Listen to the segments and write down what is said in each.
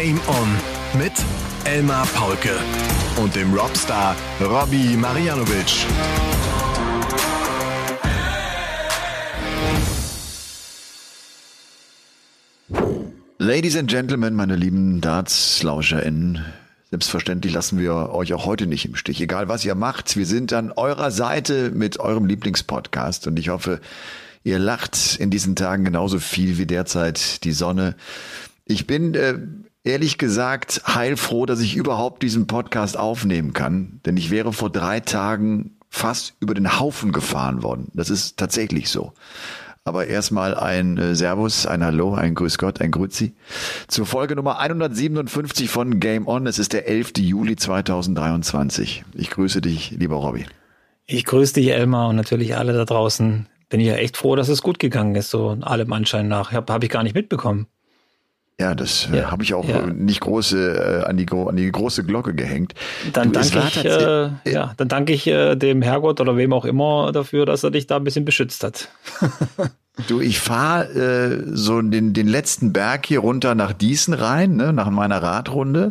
Game On mit Elmar Paulke und dem Robstar Robbie Marianovic. Ladies and Gentlemen, meine lieben Darts-LauscherInnen, selbstverständlich lassen wir euch auch heute nicht im Stich. Egal was ihr macht, wir sind an eurer Seite mit eurem Lieblingspodcast und ich hoffe, ihr lacht in diesen Tagen genauso viel wie derzeit die Sonne. Ich bin äh, ehrlich gesagt heilfroh, dass ich überhaupt diesen Podcast aufnehmen kann, denn ich wäre vor drei Tagen fast über den Haufen gefahren worden. Das ist tatsächlich so. Aber erstmal ein äh, Servus, ein Hallo, ein Grüß Gott, ein Grüzi. Zur Folge Nummer 157 von Game On. Es ist der 11. Juli 2023. Ich grüße dich, lieber Robby. Ich grüße dich, Elmar, und natürlich alle da draußen. Bin ich ja echt froh, dass es gut gegangen ist, so allem Anschein nach. Habe hab ich gar nicht mitbekommen. Ja, das äh, ja, habe ich auch ja. nicht große äh, an, die, an die große Glocke gehängt. Dann du, danke ich, äh, ja, dann danke ich äh, dem Herrgott oder wem auch immer dafür, dass er dich da ein bisschen beschützt hat. du, ich fahre äh, so den, den letzten Berg hier runter nach Diesen rein, ne, nach meiner Radrunde,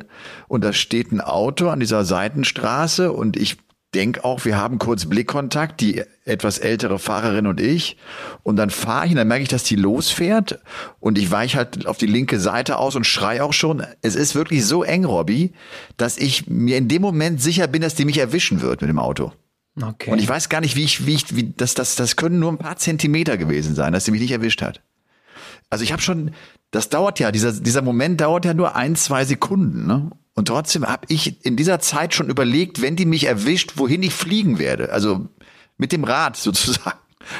und da steht ein Auto an dieser Seitenstraße und ich denke auch, wir haben kurz Blickkontakt, die etwas ältere Fahrerin und ich. Und dann fahre ich und dann merke ich, dass die losfährt. Und ich weiche halt auf die linke Seite aus und schrei auch schon. Es ist wirklich so eng, Robby, dass ich mir in dem Moment sicher bin, dass die mich erwischen wird mit dem Auto. Okay. Und ich weiß gar nicht, wie ich, wie ich, wie das, das, das können nur ein paar Zentimeter gewesen sein, dass sie mich nicht erwischt hat. Also ich habe schon, das dauert ja, dieser, dieser Moment dauert ja nur ein, zwei Sekunden, ne? Und trotzdem habe ich in dieser Zeit schon überlegt, wenn die mich erwischt, wohin ich fliegen werde. Also mit dem Rad sozusagen.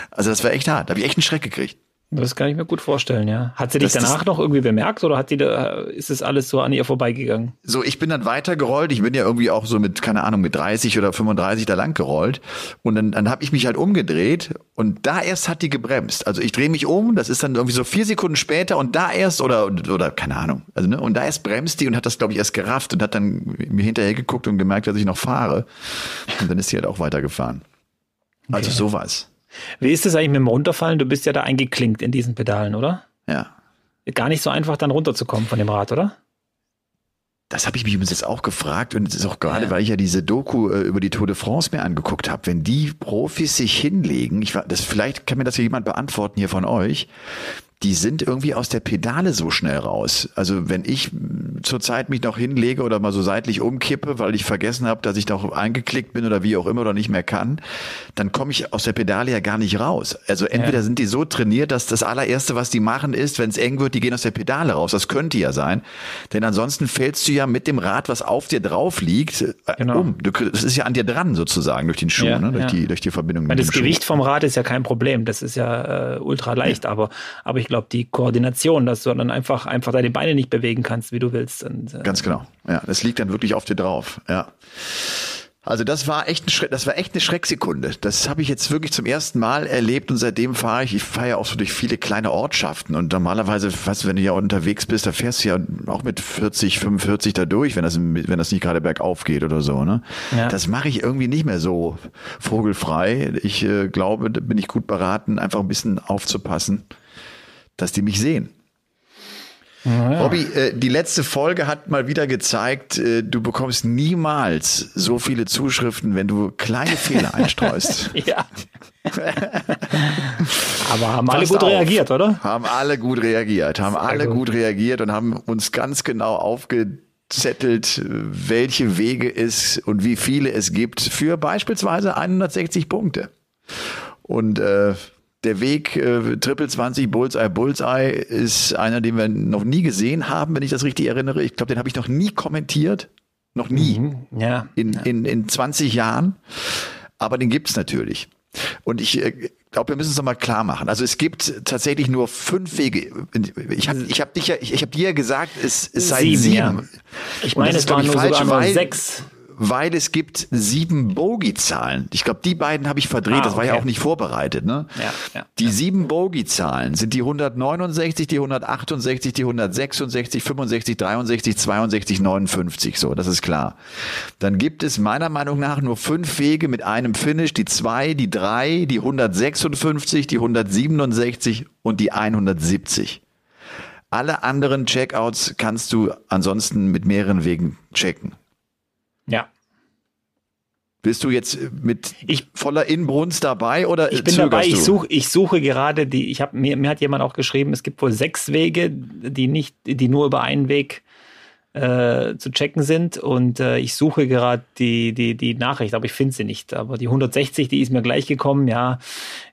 Also das war echt hart. Da habe ich echt einen Schreck gekriegt. Das kann ich mir gut vorstellen, ja. Hat sie dich das, danach noch irgendwie bemerkt oder hat die da, ist es alles so an ihr vorbeigegangen? So, ich bin dann weitergerollt. Ich bin ja irgendwie auch so mit, keine Ahnung, mit 30 oder 35 da lang gerollt. Und dann, dann habe ich mich halt umgedreht und da erst hat die gebremst. Also ich drehe mich um, das ist dann irgendwie so vier Sekunden später und da erst, oder, oder keine Ahnung, also ne, und da erst bremst die und hat das, glaube ich, erst gerafft und hat dann mir hinterher geguckt und gemerkt, dass ich noch fahre. Und dann ist sie halt auch weitergefahren. Also okay. sowas. Wie ist es eigentlich mit dem Runterfallen? Du bist ja da eingeklinkt in diesen Pedalen, oder? Ja. Gar nicht so einfach, dann runterzukommen von dem Rad, oder? Das habe ich mich übrigens jetzt auch gefragt und es ist auch gerade, ja. weil ich ja diese Doku äh, über die Tour de France mir angeguckt habe, wenn die Profis sich hinlegen, ich war, das vielleicht kann mir das ja jemand beantworten hier von euch, die sind irgendwie aus der Pedale so schnell raus. Also wenn ich zurzeit mich noch hinlege oder mal so seitlich umkippe, weil ich vergessen habe, dass ich doch eingeklickt bin oder wie auch immer oder nicht mehr kann, dann komme ich aus der Pedale ja gar nicht raus. Also entweder ja. sind die so trainiert, dass das allererste, was die machen, ist, wenn es eng wird, die gehen aus der Pedale raus. Das könnte ja sein. Denn ansonsten fällst du ja mit dem Rad, was auf dir drauf liegt, äh, genau. um. Du, das ist ja an dir dran sozusagen durch den Schuh, ja, ne? durch, ja. die, durch die Verbindung mit das dem Gewicht Schuh. vom Rad ist ja kein Problem. Das ist ja äh, ultra leicht. Aber, aber ich ich glaube, die Koordination, dass du dann einfach, einfach deine Beine nicht bewegen kannst, wie du willst. Und, äh, Ganz genau. Ja, das liegt dann wirklich auf dir drauf. Ja. Also das war echt ein Schreck, das war echt eine Schrecksekunde. Das habe ich jetzt wirklich zum ersten Mal erlebt und seitdem fahre ich, ich fahre ja auch so durch viele kleine Ortschaften und normalerweise, weißt du, wenn du ja unterwegs bist, da fährst du ja auch mit 40, 45 da durch, wenn das, wenn das nicht gerade bergauf geht oder so, ne? Ja. Das mache ich irgendwie nicht mehr so vogelfrei. Ich äh, glaube, da bin ich gut beraten, einfach ein bisschen aufzupassen dass die mich sehen. Ja. Robby, äh, die letzte Folge hat mal wieder gezeigt, äh, du bekommst niemals so viele Zuschriften, wenn du kleine Fehler einstreust. ja. Aber haben alle gut auf. reagiert, oder? Haben alle gut reagiert, haben Sehr alle gut. gut reagiert und haben uns ganz genau aufgezettelt, welche Wege es und wie viele es gibt für beispielsweise 160 Punkte. Und äh, der Weg äh, Triple 20 Bullseye Bullseye ist einer, den wir noch nie gesehen haben, wenn ich das richtig erinnere. Ich glaube, den habe ich noch nie kommentiert. Noch nie. Mhm, ja, in. In, in 20 Jahren. Aber den gibt's natürlich. Und ich äh, glaube, wir müssen es nochmal klar machen. Also es gibt tatsächlich nur fünf Wege. Ich habe ich hab dich ja, ich, ich habe dir ja gesagt, es, es sei sieben. sieben. Ja. Ich meine, es waren nur falsch, sogar nur sechs weil es gibt sieben Bogey-Zahlen. Ich glaube, die beiden habe ich verdreht. Ah, das war ja auch nicht vorbereitet. Ne? Ja, ja, die ja. sieben Bogey-Zahlen sind die 169, die 168, die 166, 65, 63, 62, 59. So, das ist klar. Dann gibt es meiner Meinung nach nur fünf Wege mit einem Finish. Die zwei, die drei, die 156, die 167 und die 170. Alle anderen Checkouts kannst du ansonsten mit mehreren Wegen checken. Ja. Bist du jetzt mit ich, voller Inbrunst dabei oder ich bin dabei? Ich suche, ich suche gerade die. Ich habe mir, mir hat jemand auch geschrieben, es gibt wohl sechs Wege, die nicht, die nur über einen Weg äh, zu checken sind. Und äh, ich suche gerade die, die, die Nachricht, aber ich finde sie nicht. Aber die 160, die ist mir gleich gekommen, ja,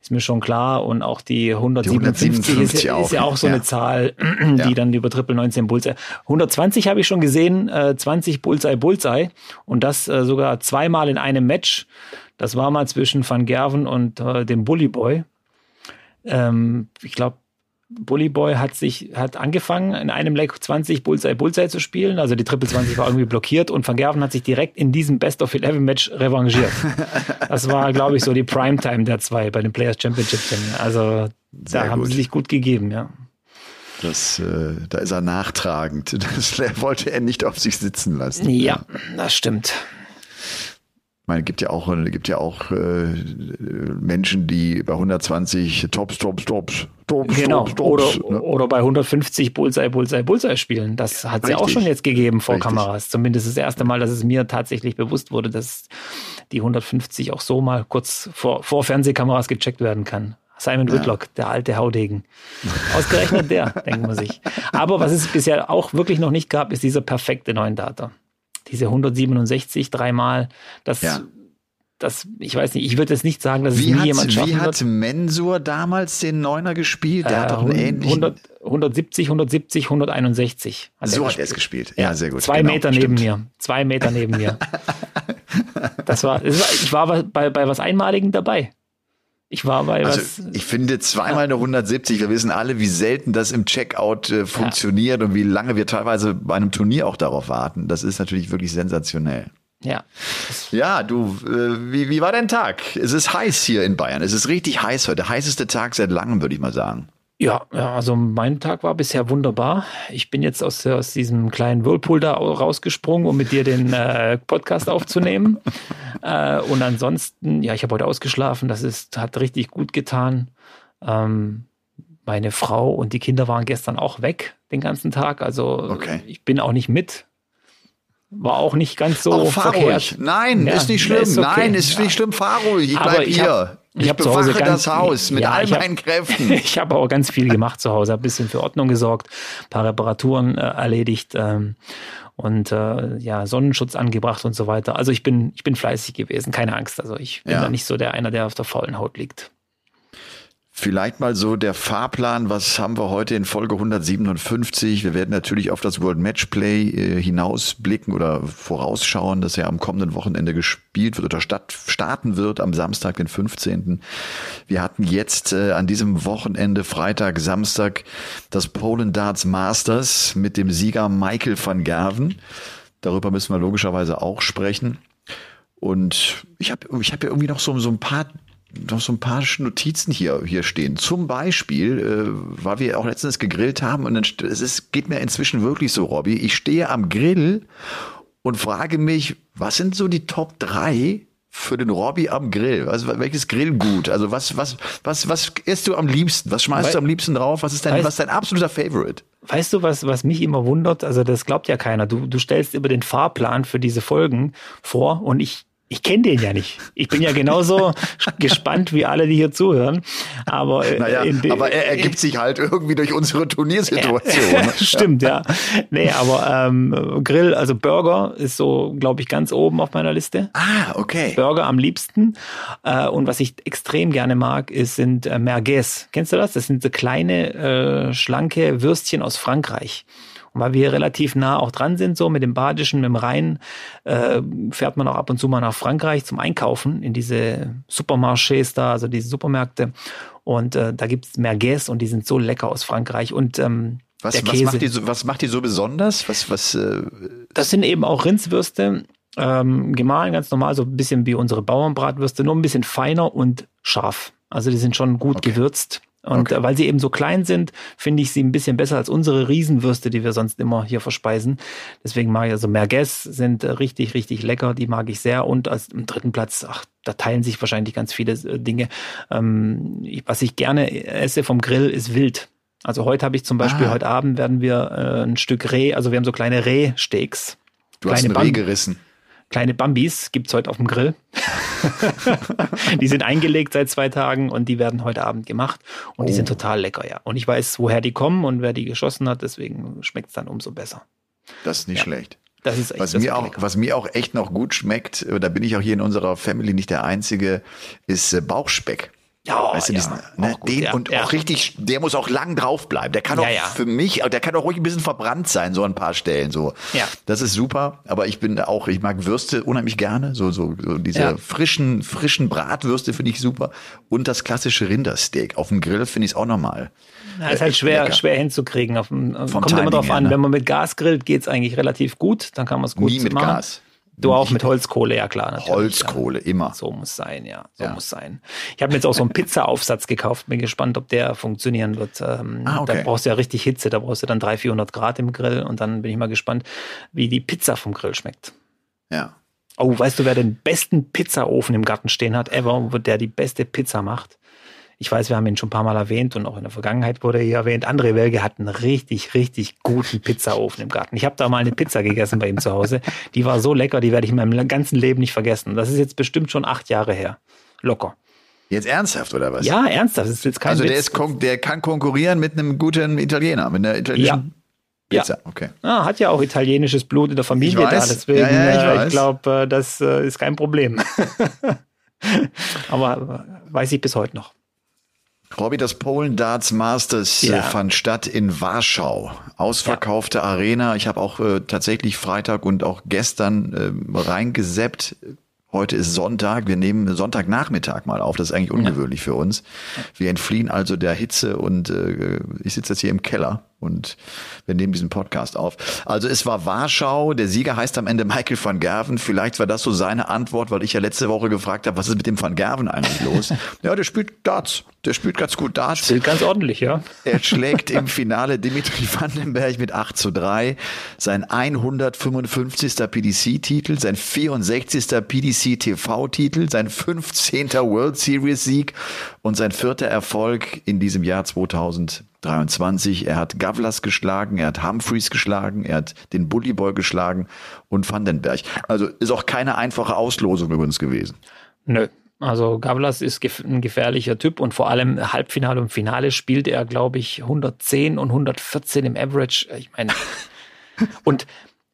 ist mir schon klar. Und auch die 157, die 157 ist, auch. ist, ja auch so ja. eine Zahl, die ja. dann über Triple 19 Bullseye. 120 habe ich schon gesehen, äh, 20 Bullseye Bullseye. Und das äh, sogar zweimal in einem Match. Das war mal zwischen Van Gerven und äh, dem Bully Boy. Ähm, ich glaube, Bully Boy hat sich, hat angefangen, in einem Leg 20 Bullseye Bullseye zu spielen. Also die Triple 20 war irgendwie blockiert und Van Gerven hat sich direkt in diesem Best of 11 Match revanchiert. Das war, glaube ich, so die Primetime der zwei bei den Players Championship. Also da Sehr haben gut. sie sich gut gegeben, ja. Das, äh, da ist er nachtragend. Das wollte er nicht auf sich sitzen lassen. Ja. das stimmt. Ich meine, gibt ja auch, gibt ja auch äh, Menschen, die bei 120 Tops, Tops, Tops, Tops, genau. Tops, Tops, oder, ne? oder bei 150 Bullseye, Bullseye, Bullseye spielen. Das hat es ja auch schon jetzt gegeben vor Richtig. Kameras. Zumindest das erste Mal, dass es mir tatsächlich bewusst wurde, dass die 150 auch so mal kurz vor, vor Fernsehkameras gecheckt werden kann. Simon ja. Whitlock, der alte Haudegen. Ausgerechnet der, denkt man sich. Aber was es bisher auch wirklich noch nicht gab, ist dieser perfekte neuen Data diese 167 dreimal, das, ja. das, ich weiß nicht, ich würde jetzt nicht sagen, dass wie es nie jemand schaffen Wie hat Mensur damals den Neuner gespielt? Der äh, hat doch einen ähnlichen... 100, 170, 170, 161. Hat so hat er es gespielt. Ja, sehr gut. Zwei genau, Meter stimmt. neben mir. Zwei Meter neben mir. das war, ich war bei, bei was Einmaligem dabei. Ich war bei also was. Ich finde zweimal eine 170. Wir wissen alle, wie selten das im Checkout äh, funktioniert ja. und wie lange wir teilweise bei einem Turnier auch darauf warten. Das ist natürlich wirklich sensationell. Ja. Ja, du, äh, wie, wie war dein Tag? Es ist heiß hier in Bayern. Es ist richtig heiß heute. Der heißeste Tag seit langem, würde ich mal sagen. Ja, also mein Tag war bisher wunderbar. Ich bin jetzt aus, aus diesem kleinen Whirlpool da rausgesprungen, um mit dir den äh, Podcast aufzunehmen. äh, und ansonsten, ja, ich habe heute ausgeschlafen. Das ist, hat richtig gut getan. Ähm, meine Frau und die Kinder waren gestern auch weg den ganzen Tag. Also okay. ich bin auch nicht mit. War auch nicht ganz so auch fahr verkehrt. Ruhig. Nein, ja, ist nicht schlimm. Ist okay. Nein, ist nicht schlimm. Fahr ruhig. Ich bleib ich hier. Hab, ich, ich Hause ganz, das Haus mit ja, all meinen hab, Kräften. ich habe auch ganz viel gemacht zu Hause, ein bisschen für Ordnung gesorgt, paar Reparaturen äh, erledigt ähm, und äh, ja Sonnenschutz angebracht und so weiter. Also ich bin ich bin fleißig gewesen, keine Angst. Also ich bin ja. da nicht so der einer, der auf der faulen Haut liegt. Vielleicht mal so der Fahrplan. Was haben wir heute in Folge 157? Wir werden natürlich auf das World Matchplay äh, hinausblicken oder vorausschauen, dass er am kommenden Wochenende gespielt wird oder statt, starten wird am Samstag, den 15. Wir hatten jetzt äh, an diesem Wochenende, Freitag, Samstag, das Poland Darts Masters mit dem Sieger Michael van Gerven. Darüber müssen wir logischerweise auch sprechen. Und ich habe ich hab ja irgendwie noch so, so ein paar noch so ein paar Notizen hier, hier stehen. Zum Beispiel, äh, weil wir auch letztens gegrillt haben und dann, es ist, geht mir inzwischen wirklich so, Robby. Ich stehe am Grill und frage mich, was sind so die Top drei für den Robby am Grill? Also welches Grillgut? Also was, was, was, was isst du am liebsten? Was schmeißt We du am liebsten drauf? Was ist dein, was ist dein absoluter Favorite? Weißt du, was, was mich immer wundert? Also das glaubt ja keiner. Du, du stellst über den Fahrplan für diese Folgen vor und ich ich kenne den ja nicht. Ich bin ja genauso gespannt wie alle, die hier zuhören. Aber, äh, naja, aber er ergibt sich halt irgendwie durch unsere Turniersituation. Ja, stimmt, ja. Nee, aber ähm, Grill, also Burger ist so, glaube ich, ganz oben auf meiner Liste. Ah, okay. Burger am liebsten. Äh, und was ich extrem gerne mag, ist, sind äh, Merguez. Kennst du das? Das sind so kleine, äh, schlanke Würstchen aus Frankreich. Weil wir relativ nah auch dran sind, so mit dem Badischen, mit dem Rhein, äh, fährt man auch ab und zu mal nach Frankreich zum Einkaufen in diese Supermarchés da, also diese Supermärkte. Und äh, da gibt's Merguez und die sind so lecker aus Frankreich. Und ähm, was, was, macht die so, was macht die so besonders? Was, was, äh das sind eben auch Rindswürste, ähm, gemahlen ganz normal, so ein bisschen wie unsere Bauernbratwürste, nur ein bisschen feiner und scharf. Also die sind schon gut okay. gewürzt. Und okay. weil sie eben so klein sind, finde ich sie ein bisschen besser als unsere Riesenwürste, die wir sonst immer hier verspeisen. Deswegen mag ich also Merguez sind äh, richtig, richtig lecker. Die mag ich sehr. Und als im dritten Platz, ach, da teilen sich wahrscheinlich ganz viele äh, Dinge. Ähm, was ich gerne esse vom Grill ist Wild. Also heute habe ich zum Beispiel, Ah. heute Abend werden wir äh, ein Stück Reh, also wir haben so kleine Rehsteaks. Du hast kleine ein Reh gerissen. Kleine Bambis gibt's heute auf dem Grill. die sind eingelegt seit zwei Tagen und die werden heute Abend gemacht. Und die Oh. sind total lecker, ja. Und ich weiß, woher die kommen und wer die geschossen hat, deswegen schmeckt's dann umso besser. Das ist nicht schlecht. Das ist echt Was das mir, auch, lecker. was mir auch echt noch gut schmeckt, äh, da bin ich auch hier in unserer Family nicht der Einzige, ist äh, Bauchspeck. Ja, weißt du, ja, diesen, ne, gut, den ja, und ja. auch richtig, der muss auch lang drauf bleiben. Der kann auch für mich, der kann auch ruhig ein bisschen verbrannt sein, so an ein paar Stellen, so. Ja. Das ist super, aber ich bin auch, ich mag Würste unheimlich gerne, so, so, so diese frischen, frischen Bratwürste finde ich super und das klassische Rindersteak. Auf dem Grill finde ich es auch normal. Ja, ist halt schwer, lecker. schwer hinzukriegen. Auf, dem- kommt Timing immer drauf an. ne? Wenn man mit Gas grillt, geht's eigentlich relativ gut. Dann kann man es gut Nie mit machen. Gas. Du auch mit Holzkohle, ja klar. Natürlich, Holzkohle, immer. Ja. So muss sein, ja. So Ja. muss sein. Ich habe mir jetzt auch so einen Pizzaaufsatz gekauft. Bin gespannt, ob der funktionieren wird. Ähm, Ah, okay. Da brauchst du ja richtig Hitze. Da brauchst du dann 300, 400 Grad im Grill. Und dann bin ich mal gespannt, wie die Pizza vom Grill schmeckt. Ja. Oh, weißt du, wer den besten Pizzaofen im Garten stehen hat, ever, wo der die beste Pizza macht? Ich weiß, wir haben ihn schon ein paar Mal erwähnt und auch in der Vergangenheit wurde er hier erwähnt. André Welge hat einen richtig, richtig guten Pizzaofen im Garten. Ich habe da mal eine Pizza gegessen bei ihm zu Hause. Die war so lecker, die werde ich in meinem ganzen Leben nicht vergessen. Das ist jetzt bestimmt schon acht Jahre her. Locker. Jetzt ernsthaft, oder was? Ja, ernsthaft, das ist jetzt kein Also der, ist, der kann konkurrieren mit einem guten Italiener, mit einer italienischen Ja. Pizza. Okay. Ah, hat ja auch italienisches Blut in der Familie Ich weiß. da, deswegen, Ja, ja, ich äh, ich glaube, äh, das äh, ist kein Problem. Aber weiß ich bis heute noch. Robby, das Polen Darts Masters Ja. äh, fand statt in Warschau. Ausverkaufte Arena. Ich habe auch äh, tatsächlich Freitag und auch gestern äh, reingeseppt. Heute ist Sonntag. Wir nehmen Sonntagnachmittag mal auf. Das ist eigentlich ungewöhnlich für uns. Wir entfliehen also der Hitze und äh, ich sitze jetzt hier im Keller und wir nehmen diesen Podcast auf. Also es war Warschau. Der Sieger heißt am Ende Michael van Gerven. Vielleicht war das so seine Antwort, weil ich ja letzte Woche gefragt habe, was ist mit dem van Gerven eigentlich los? ja, der spielt Darts. Der spielt ganz gut Darts. Bild ganz ordentlich, ja. Er schlägt im Finale Dimitri Vandenberg mit 8 zu 3. Sein 155. PDC-Titel, sein 64. PDC-TV-Titel, sein 15. World Series-Sieg und sein vierter Erfolg in diesem Jahr 2023. Er hat Gavlas geschlagen, er hat Humphreys geschlagen, er hat den Bullyboy geschlagen und Vandenberg. Also ist auch keine einfache Auslosung übrigens gewesen. Nö. Also Gavlas ist gef ein gefährlicher Typ und vor allem Halbfinale und Finale spielt er, glaube ich, 110 und 114 im Average. Ich meine, und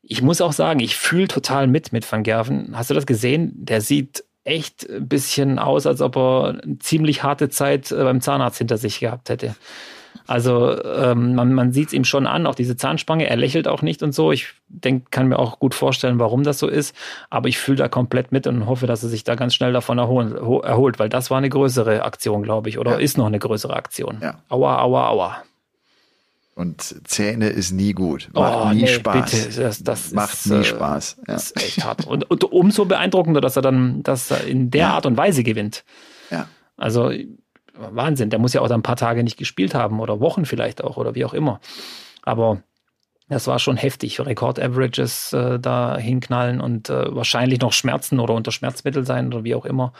ich muss auch sagen, ich fühle total mit mit Van Gerven. Hast du das gesehen? Der sieht echt ein bisschen aus, als ob er eine ziemlich harte Zeit äh, beim Zahnarzt hinter sich gehabt hätte. Also ähm, man, man sieht es ihm schon an, auch diese Zahnspange, er lächelt auch nicht und so. Ich denk, kann mir auch gut vorstellen, warum das so ist. Aber ich fühle da komplett mit und hoffe, dass er sich da ganz schnell davon erholen, ho- erholt, weil das war eine größere Aktion, glaube ich, oder Ja. ist noch eine größere Aktion. Ja. Aua, aua, aua. Und Zähne ist nie gut. Macht Oh, nie nee, Spaß. bitte, das- das Macht ist, nie äh, Spaß. Ja. Das ist echt hart. Und, und umso beeindruckender, dass er dann dass er in der Ja. Art und Weise gewinnt. ja. Also Wahnsinn, der muss ja auch dann ein paar Tage nicht gespielt haben oder Wochen vielleicht auch oder wie auch immer. Aber das war schon heftig. Rekord-Averages äh, da hinknallen und äh, wahrscheinlich noch Schmerzen oder unter Schmerzmittel sein oder wie auch immer.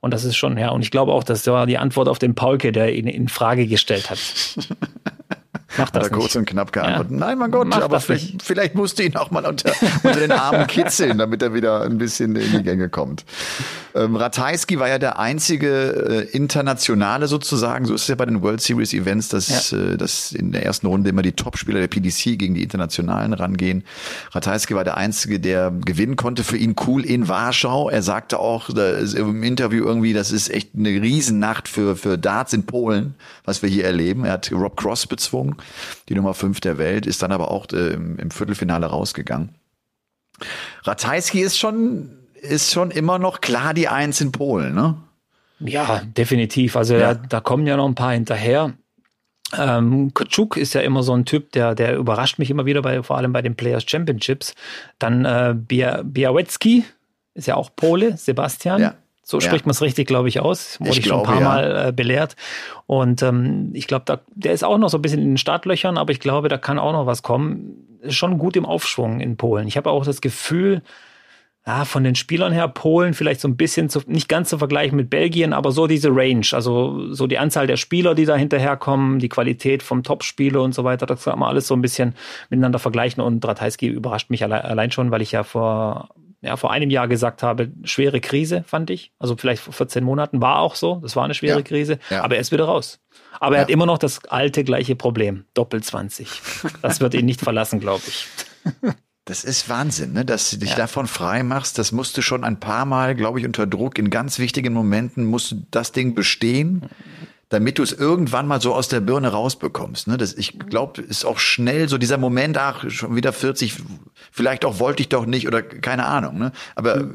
Und das ist schon, ja, und ich glaube auch, das war die Antwort auf den Paulke, der ihn in Frage gestellt hat. Macht Hat er das kurz und knapp geantwortet. Ja. Nein, mein Gott, Mach aber das vielleicht, vielleicht musste ihn auch mal unter, unter den Armen kitzeln, damit er wieder ein bisschen in die Gänge kommt. Ähm, Ratajski war ja der einzige äh, internationale sozusagen, so ist es ja bei den World Series Events, dass, äh, dass in der ersten Runde immer die Topspieler der PDC gegen die internationalen rangehen. Ratajski war der einzige, der gewinnen konnte. Für ihn cool in Warschau. Er sagte auch da ist im Interview irgendwie, das ist echt eine Riesennacht für, für Darts in Polen, was wir hier erleben. Er hat Rob Cross bezwungen, die Nummer 5 der Welt, ist dann aber auch äh, im, im Viertelfinale rausgegangen. Ratajski ist schon, ist schon immer noch klar die Eins in Polen, ne? Ja, definitiv. Also Ja. Da, da kommen ja noch ein paar hinterher. Ähm, Kutschuk ist ja immer so ein Typ, der, der überrascht mich immer wieder, bei, vor allem bei den Players Championships. Dann äh, Bia, ist ja auch Pole, Sebastian. Ja. So Ja. spricht man es richtig, glaube ich, aus. Wurde Ich ich, schon ein glaube, paar ja. Mal äh, belehrt. Und ähm, ich glaube, da, der ist auch noch so ein bisschen in den Startlöchern, aber ich glaube, da kann auch noch was kommen. Ist schon gut im Aufschwung in Polen. Ich habe auch das Gefühl, ja, von den Spielern her Polen vielleicht so ein bisschen zu, nicht ganz zu vergleichen mit Belgien, aber so diese Range, also so die Anzahl der Spieler, die da hinterherkommen, die Qualität vom Topspieler und so weiter, das kann man alles so ein bisschen miteinander vergleichen und Ratajski überrascht mich allein, allein schon, weil ich ja vor ja, vor einem Jahr gesagt habe, schwere Krise, fand ich. Also vielleicht vor 14 Monaten war auch so. Das war eine schwere ja, Krise. Ja. Aber er ist wieder raus. Aber er hat immer noch das alte gleiche Problem. Doppel 20. Das wird ihn nicht verlassen, glaube ich. Das ist Wahnsinn, ne? dass du dich ja. davon frei machst. Das musst du schon ein paar Mal, glaube ich, unter Druck in ganz wichtigen Momenten musst du das Ding bestehen, damit du es irgendwann mal so aus der Birne rausbekommst. Ne? Das, ich glaube, ist auch schnell so dieser Moment, ach, schon wieder 40, vielleicht auch wollte ich doch nicht oder keine Ahnung. Ne? Aber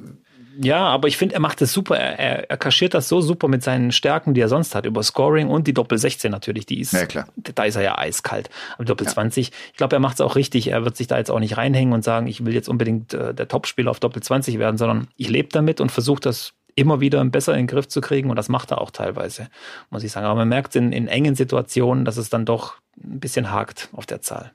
ja, aber ich finde, er macht es super. Er, er, er, kaschiert das so super mit seinen Stärken, die er sonst hat, über Scoring und die Doppel 16 natürlich. Die ist, ja, klar. Da ist er ja eiskalt. Aber Doppel ja. 20, ich glaube, er macht es auch richtig. Er wird sich da jetzt auch nicht reinhängen und sagen, ich will jetzt unbedingt äh, der Topspieler auf Doppel 20 werden, sondern ich lebe damit und versuche das immer wieder besser in den Griff zu kriegen. Und das macht er auch teilweise, muss ich sagen. Aber man merkt in, in engen Situationen, dass es dann doch ein bisschen hakt auf der Zahl.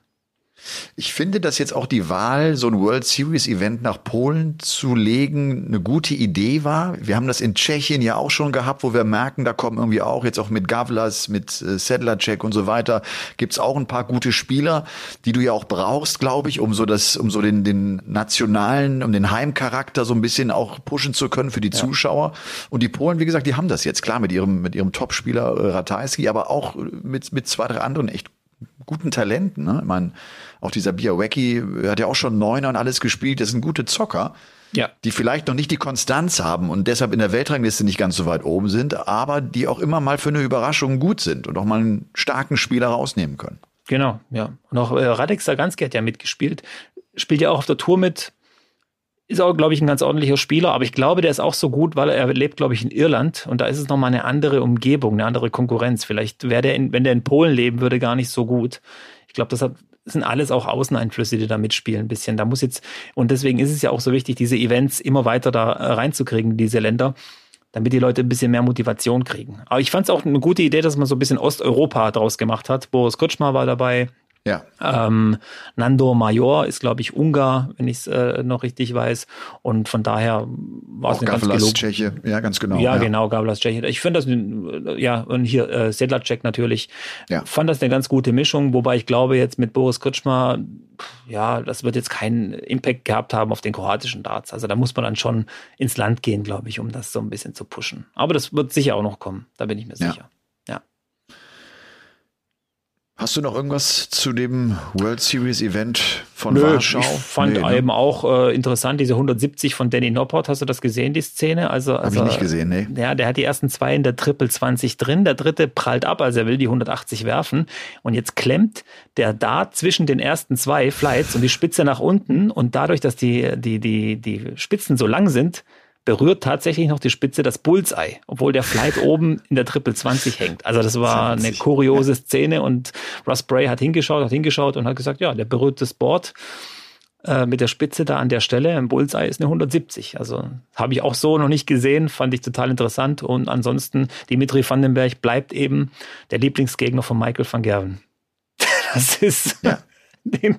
Ich finde, dass jetzt auch die Wahl, so ein World Series Event nach Polen zu legen, eine gute Idee war. Wir haben das in Tschechien ja auch schon gehabt, wo wir merken, da kommen irgendwie auch jetzt auch mit Gavlas, mit äh, Sedlacek und so weiter, gibt's auch ein paar gute Spieler, die du ja auch brauchst, glaube ich, um so das, um so den, den nationalen, um den Heimcharakter so ein bisschen auch pushen zu können für die ja. Zuschauer. Und die Polen, wie gesagt, die haben das jetzt klar mit ihrem, mit ihrem Topspieler äh, Ratajski, aber auch mit, mit zwei, drei anderen echt guten Talenten. Ne? Ich meine, auch dieser Biawecki hat ja auch schon Neuner und alles gespielt. Das sind gute Zocker, ja. die vielleicht noch nicht die Konstanz haben und deshalb in der Weltrangliste nicht ganz so weit oben sind, aber die auch immer mal für eine Überraschung gut sind und auch mal einen starken Spieler rausnehmen können. Genau, ja. Und auch äh, Radek Saganski hat ja mitgespielt. Spielt ja auch auf der Tour mit. Ist auch, glaube ich, ein ganz ordentlicher Spieler, aber ich glaube, der ist auch so gut, weil er lebt, glaube ich, in Irland und da ist es nochmal eine andere Umgebung, eine andere Konkurrenz. Vielleicht wäre der, in, wenn der in Polen leben würde, gar nicht so gut. Ich glaube, das hat sind alles auch Außeneinflüsse, die da mitspielen ein bisschen. Da muss jetzt, und deswegen ist es ja auch so wichtig, diese Events immer weiter da äh, reinzukriegen, diese Länder, damit die Leute ein bisschen mehr Motivation kriegen. Aber ich fand es auch eine gute Idee, dass man so ein bisschen Osteuropa draus gemacht hat. Boris Kutschma war dabei, ja. Ähm, Nando Major ist, glaube ich, Ungar, wenn ich es äh, noch richtig weiß. Und von daher war es eine Gavlas ganz Tscheche, ja, ganz genau. Ja, ja. genau, Gavlas Tscheche. Ich finde das, äh, ja, und hier äh, Sedlacek natürlich. Ja. Fand das eine ganz gute Mischung, wobei ich glaube, jetzt mit Boris Kutschma, ja, das wird jetzt keinen Impact gehabt haben auf den kroatischen Darts. Also da muss man dann schon ins Land gehen, glaube ich, um das so ein bisschen zu pushen. Aber das wird sicher auch noch kommen, da bin ich mir sicher. Hast du noch irgendwas zu dem World Series Event von Nö, Warschau? Ich fand nee, ne? eben auch äh, interessant, diese 170 von Danny Noppert. Hast du das gesehen, die Szene? Also, Hab also, ich nicht gesehen, nee. Ja, der hat die ersten zwei in der Triple 20 drin. Der dritte prallt ab, also er will die 180 werfen. Und jetzt klemmt der Dart zwischen den ersten zwei Flights und die Spitze nach unten. Und dadurch, dass die, die, die, die Spitzen so lang sind, berührt tatsächlich noch die Spitze das Bullseye, obwohl der Flight oben in der Triple 20 hängt. Also das war 20. eine kuriose Szene und Russ Bray hat hingeschaut, hat hingeschaut und hat gesagt, ja, der berührt das Board äh, mit der Spitze da an der Stelle. Im Bullseye ist eine 170. Also habe ich auch so noch nicht gesehen, fand ich total interessant. Und ansonsten, Dimitri Vandenberg bleibt eben der Lieblingsgegner von Michael van Gerven. Das ist ja. Den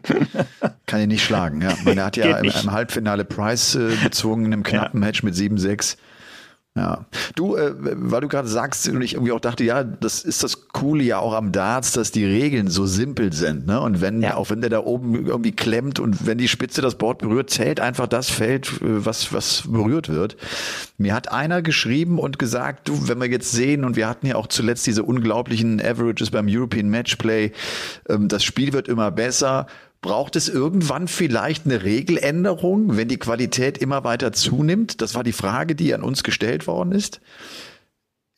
Kann ihn nicht schlagen, ja. Man, er hat ja im, im, Halbfinale Price äh, gezogen in einem knappen ja. Match mit 7-6. Ja. Du, äh, weil du gerade sagst und ich irgendwie auch dachte, ja, das ist das Coole ja auch am Darts, dass die Regeln so simpel sind, ne? Und wenn, ja. auch wenn der da oben irgendwie klemmt und wenn die Spitze das Board berührt, zählt einfach das Feld, äh, was, was berührt wird. Mir hat einer geschrieben und gesagt, du, wenn wir jetzt sehen, und wir hatten ja auch zuletzt diese unglaublichen Averages beim European Matchplay, ähm, das Spiel wird immer besser Braucht es irgendwann vielleicht eine Regeländerung, wenn die Qualität immer weiter zunimmt? Das war die Frage, die an uns gestellt worden ist.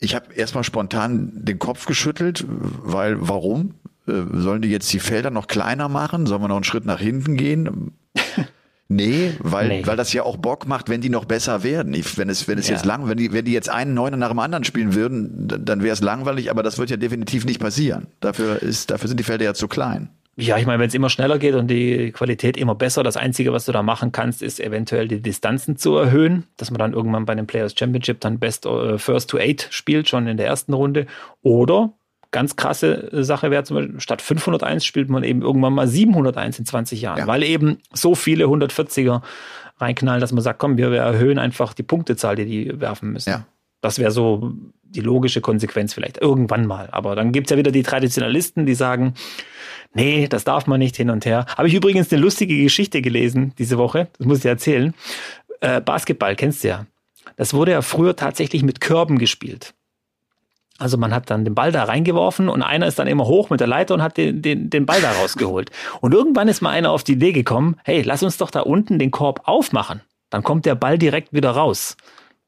Ich habe erstmal spontan den Kopf geschüttelt, weil warum? Äh, sollen die jetzt die Felder noch kleiner machen? Sollen wir noch einen Schritt nach hinten gehen? Nee, weil, nee. weil das ja auch Bock macht, wenn die noch besser werden. Ich, wenn es, wenn es ja. jetzt lang, wenn die, wenn die jetzt einen Neuner nach dem anderen spielen würden, dann, dann wäre es langweilig, aber das wird ja definitiv nicht passieren. Dafür ist, dafür sind die Felder ja zu klein. Ja, ich meine, wenn es immer schneller geht und die Qualität immer besser, das Einzige, was du da machen kannst, ist eventuell die Distanzen zu erhöhen, dass man dann irgendwann bei dem Players Championship dann Best uh, First to Eight spielt, schon in der ersten Runde. Oder ganz krasse Sache wäre zum Beispiel, statt 501 spielt man eben irgendwann mal 701 in 20 Jahren, ja. weil eben so viele 140er reinknallen, dass man sagt, komm, wir erhöhen einfach die Punktezahl, die die werfen müssen. Ja. Das wäre so die logische Konsequenz vielleicht irgendwann mal. Aber dann gibt's ja wieder die Traditionalisten, die sagen, nee, das darf man nicht hin und her. Habe ich übrigens eine lustige Geschichte gelesen diese Woche, das muss ich erzählen. Äh, Basketball, kennst du ja. Das wurde ja früher tatsächlich mit Körben gespielt. Also man hat dann den Ball da reingeworfen und einer ist dann immer hoch mit der Leiter und hat den, den, den Ball da rausgeholt. Und irgendwann ist mal einer auf die Idee gekommen, hey, lass uns doch da unten den Korb aufmachen. Dann kommt der Ball direkt wieder raus.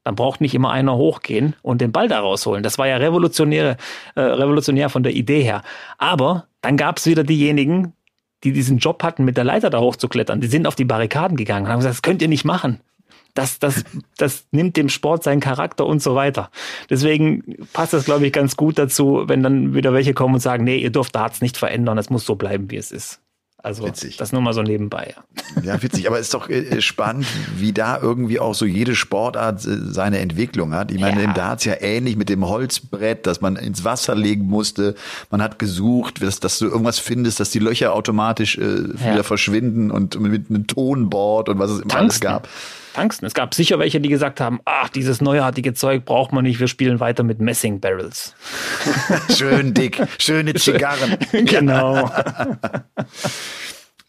Dann braucht nicht immer einer hochgehen und den Ball da rausholen. Das war ja revolutionär, äh, revolutionär von der Idee her. Aber dann gab es wieder diejenigen, die diesen Job hatten, mit der Leiter da hochzuklettern. Die sind auf die Barrikaden gegangen und haben gesagt, das könnt ihr nicht machen das, das, das nimmt dem Sport seinen Charakter und so weiter. Deswegen passt das, glaube ich, ganz gut dazu, wenn dann wieder welche kommen und sagen, nee, ihr dürft Darts nicht verändern, es muss so bleiben, wie es ist. Also witzig. das nur mal so nebenbei. Ja, ja witzig. Aber es ist doch äh, spannend, wie da irgendwie auch so jede Sportart äh, seine Entwicklung hat. Ich meine, ja. im Darts ja ähnlich mit dem Holzbrett, das man ins Wasser legen musste. Man hat gesucht, dass, dass du irgendwas findest, dass die Löcher automatisch äh, wieder ja. verschwinden und mit einem Tonboard und was es immer alles gab. Tungsten. Es gab sicher welche, die gesagt haben, ach, dieses neuartige Zeug braucht man nicht, wir spielen weiter mit Messing-Barrels. Schön dick, schöne Zigarren. genau.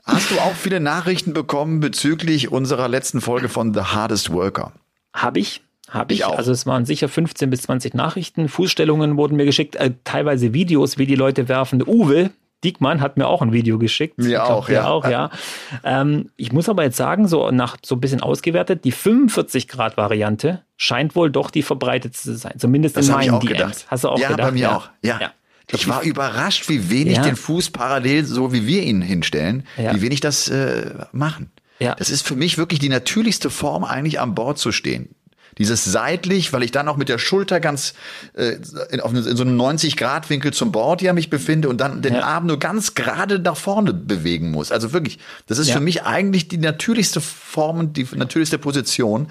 Hast du auch viele Nachrichten bekommen bezüglich unserer letzten Folge von The Hardest Worker? Habe ich. Habe ich. ich auch. Also es waren sicher 15 bis 20 Nachrichten. Fußstellungen wurden mir geschickt, äh, teilweise Videos, wie die Leute werfen. Uwe, Diekmann hat mir auch ein Video geschickt. Mir glaub, auch, ja. auch, ja. Ähm, ich muss aber jetzt sagen, so nach so ein bisschen ausgewertet, die 45 Grad Variante scheint wohl doch die verbreitetste zu sein. Zumindest das in meinen DMs. Gedacht. Hast du auch ja, gedacht? bei mir ja. auch. Ja. ja. Ich war überrascht, wie wenig ja. den Fuß parallel, so wie wir ihn hinstellen, wie wenig das äh, machen. Ja. Das ist für mich wirklich die natürlichste Form, eigentlich an Bord zu stehen. Dieses seitlich, weil ich dann auch mit der Schulter ganz äh, in, auf, in so einem 90-Grad-Winkel zum Board ja mich befinde und dann den ja. Arm nur ganz gerade nach vorne bewegen muss. Also wirklich, das ist ja. für mich eigentlich die natürlichste Form und die natürlichste Position.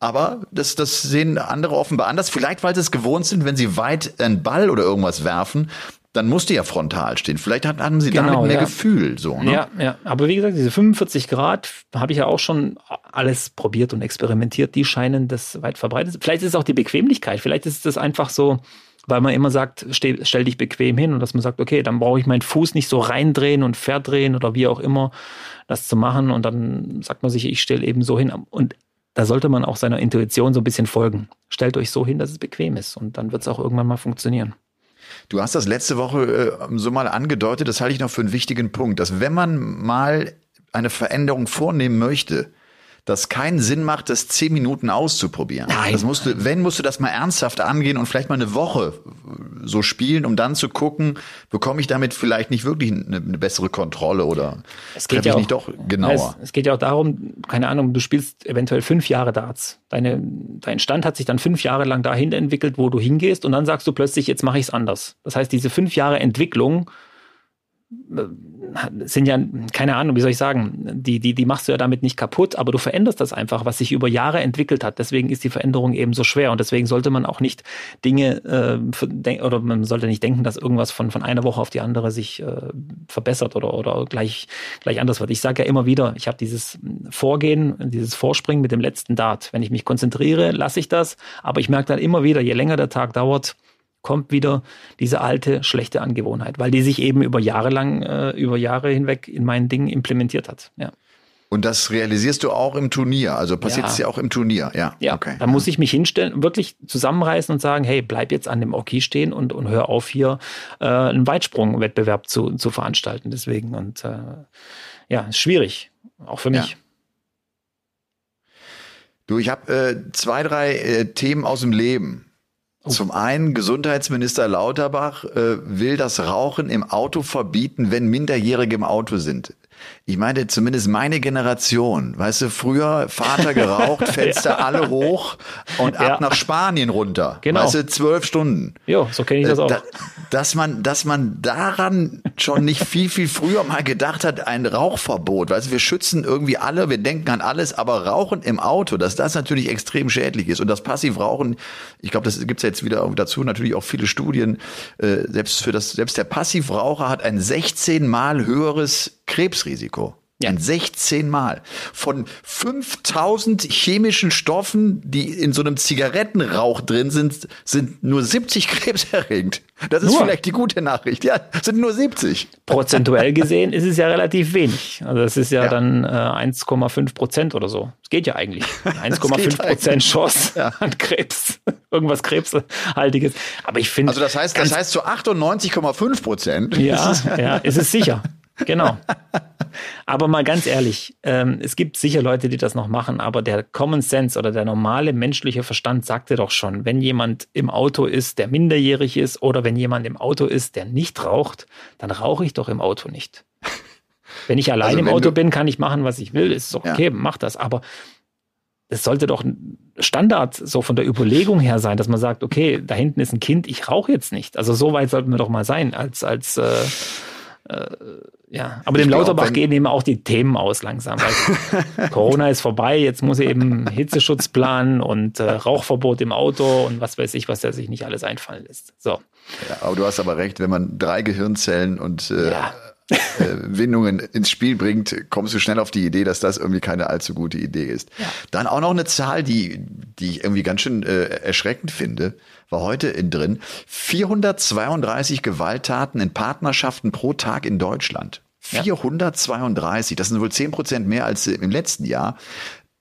Aber das, das sehen andere offenbar anders. Vielleicht, weil sie es gewohnt sind, wenn sie weit einen Ball oder irgendwas werfen, dann musste ja frontal stehen. Vielleicht hatten sie genau, damit mehr ja. Gefühl. So, ne? Ja, ja. Aber wie gesagt, diese 45 Grad habe ich ja auch schon alles probiert und experimentiert. Die scheinen das weit verbreitet. Vielleicht ist es auch die Bequemlichkeit. Vielleicht ist es einfach so, weil man immer sagt, stell, stell dich bequem hin und dass man sagt, okay, dann brauche ich meinen Fuß nicht so reindrehen und verdrehen oder wie auch immer das zu machen. Und dann sagt man sich, ich stelle eben so hin. Und da sollte man auch seiner Intuition so ein bisschen folgen. Stellt euch so hin, dass es bequem ist und dann wird es auch irgendwann mal funktionieren. Du hast das letzte Woche äh, so mal angedeutet, das halte ich noch für einen wichtigen Punkt, dass wenn man mal eine Veränderung vornehmen möchte, das keinen Sinn macht, das zehn Minuten auszuprobieren. Nein. Das musst du, wenn musst du das mal ernsthaft angehen und vielleicht mal eine Woche so spielen, um dann zu gucken, bekomme ich damit vielleicht nicht wirklich eine, eine bessere Kontrolle oder es geht ja auch, nicht doch genauer. Es, es, geht ja auch darum, keine Ahnung, du spielst eventuell fünf Jahre Darts. Deine, dein Stand hat sich dann fünf Jahre lang dahin entwickelt, wo du hingehst und dann sagst du plötzlich, jetzt mache ich es anders. Das heißt, diese fünf Jahre Entwicklung sind ja, keine Ahnung, wie soll ich sagen, die, die, die machst du ja damit nicht kaputt, aber du veränderst das einfach, was sich über Jahre entwickelt hat. Deswegen ist die Veränderung eben so schwer und deswegen sollte man auch nicht Dinge äh, oder man sollte nicht denken, dass irgendwas von, von einer Woche auf die andere sich äh, verbessert oder, oder gleich, gleich anders wird. Ich sage ja immer wieder, ich habe dieses Vorgehen, dieses Vorspringen mit dem letzten Dart. Wenn ich mich konzentriere, lasse ich das, aber ich merke dann immer wieder, je länger der Tag dauert, kommt wieder diese alte schlechte Angewohnheit, weil die sich eben über Jahre lang, äh, über Jahre hinweg in meinen Dingen implementiert hat. Ja. Und das realisierst du auch im Turnier, also passiert es ja. ja auch im Turnier, ja. Ja, okay. da muss ich mich hinstellen, wirklich zusammenreißen und sagen, hey, bleib jetzt an dem Oki stehen und, und hör auf hier äh, einen Weitsprungwettbewerb zu, zu veranstalten. Deswegen und äh, ja, ist schwierig, auch für mich. Ja. Du, ich habe äh, zwei, drei äh, Themen aus dem Leben. Oh. Zum einen, Gesundheitsminister Lauterbach äh, will das Rauchen im Auto verbieten, wenn Minderjährige im Auto sind. Ich meine, zumindest meine Generation, weißt du, früher Vater geraucht, Fenster ja. alle hoch und ab ja. nach Spanien runter. Genau. Weißt du, zwölf Stunden. Ja, so kenne ich das äh, auch. Da, dass man, dass man daran schon nicht viel, viel früher mal gedacht hat, ein Rauchverbot. Weißt du, wir schützen irgendwie alle, wir denken an alles, aber Rauchen im Auto, dass das natürlich extrem schädlich ist. Und das Passivrauchen, ich glaube, das gibt's jetzt wieder dazu natürlich auch viele Studien, äh, selbst für das, selbst der Passivraucher hat ein 16 mal höheres Krebsrisiko. Ja. Ein 16 Mal. Von 5000 chemischen Stoffen, die in so einem Zigarettenrauch drin sind, sind nur 70 krebserregend. Das ist nur. vielleicht die gute Nachricht. Ja, sind nur 70. Prozentuell gesehen ist es ja relativ wenig. Also es ist ja, ja. dann äh, 1,5 Prozent oder so. Es geht ja eigentlich. 1,5 Prozent Chance ja. an Krebs. Irgendwas Krebshaltiges. Aber ich finde. Also das heißt, das heißt zu 98,5 Prozent. Ja, ja, ist es sicher. Genau. Aber mal ganz ehrlich, ähm, es gibt sicher Leute, die das noch machen, aber der Common Sense oder der normale menschliche Verstand sagte doch schon, wenn jemand im Auto ist, der minderjährig ist oder wenn jemand im Auto ist, der nicht raucht, dann rauche ich doch im Auto nicht. Wenn ich allein also im Auto bin, kann ich machen, was ich will, ist okay, ja. mach das. Aber es sollte doch Standard so von der Überlegung her sein, dass man sagt, okay, da hinten ist ein Kind, ich rauche jetzt nicht. Also so weit sollten wir doch mal sein, als, als äh, äh, ja, aber ich dem Lauterbach gehen eben auch die Themen aus langsam. Corona ist vorbei, jetzt muss er eben Hitzeschutz planen und äh, Rauchverbot im Auto und was weiß ich, was er sich nicht alles einfallen lässt. So. Ja, aber du hast aber recht, wenn man drei Gehirnzellen und äh, ja. Äh, Windungen ins Spiel bringt, kommst du schnell auf die Idee, dass das irgendwie keine allzu gute Idee ist. Ja. Dann auch noch eine Zahl, die, die ich irgendwie ganz schön äh, erschreckend finde war heute in drin. 432 Gewalttaten in Partnerschaften pro Tag in Deutschland. 432, das sind wohl 10 Prozent mehr als im letzten Jahr.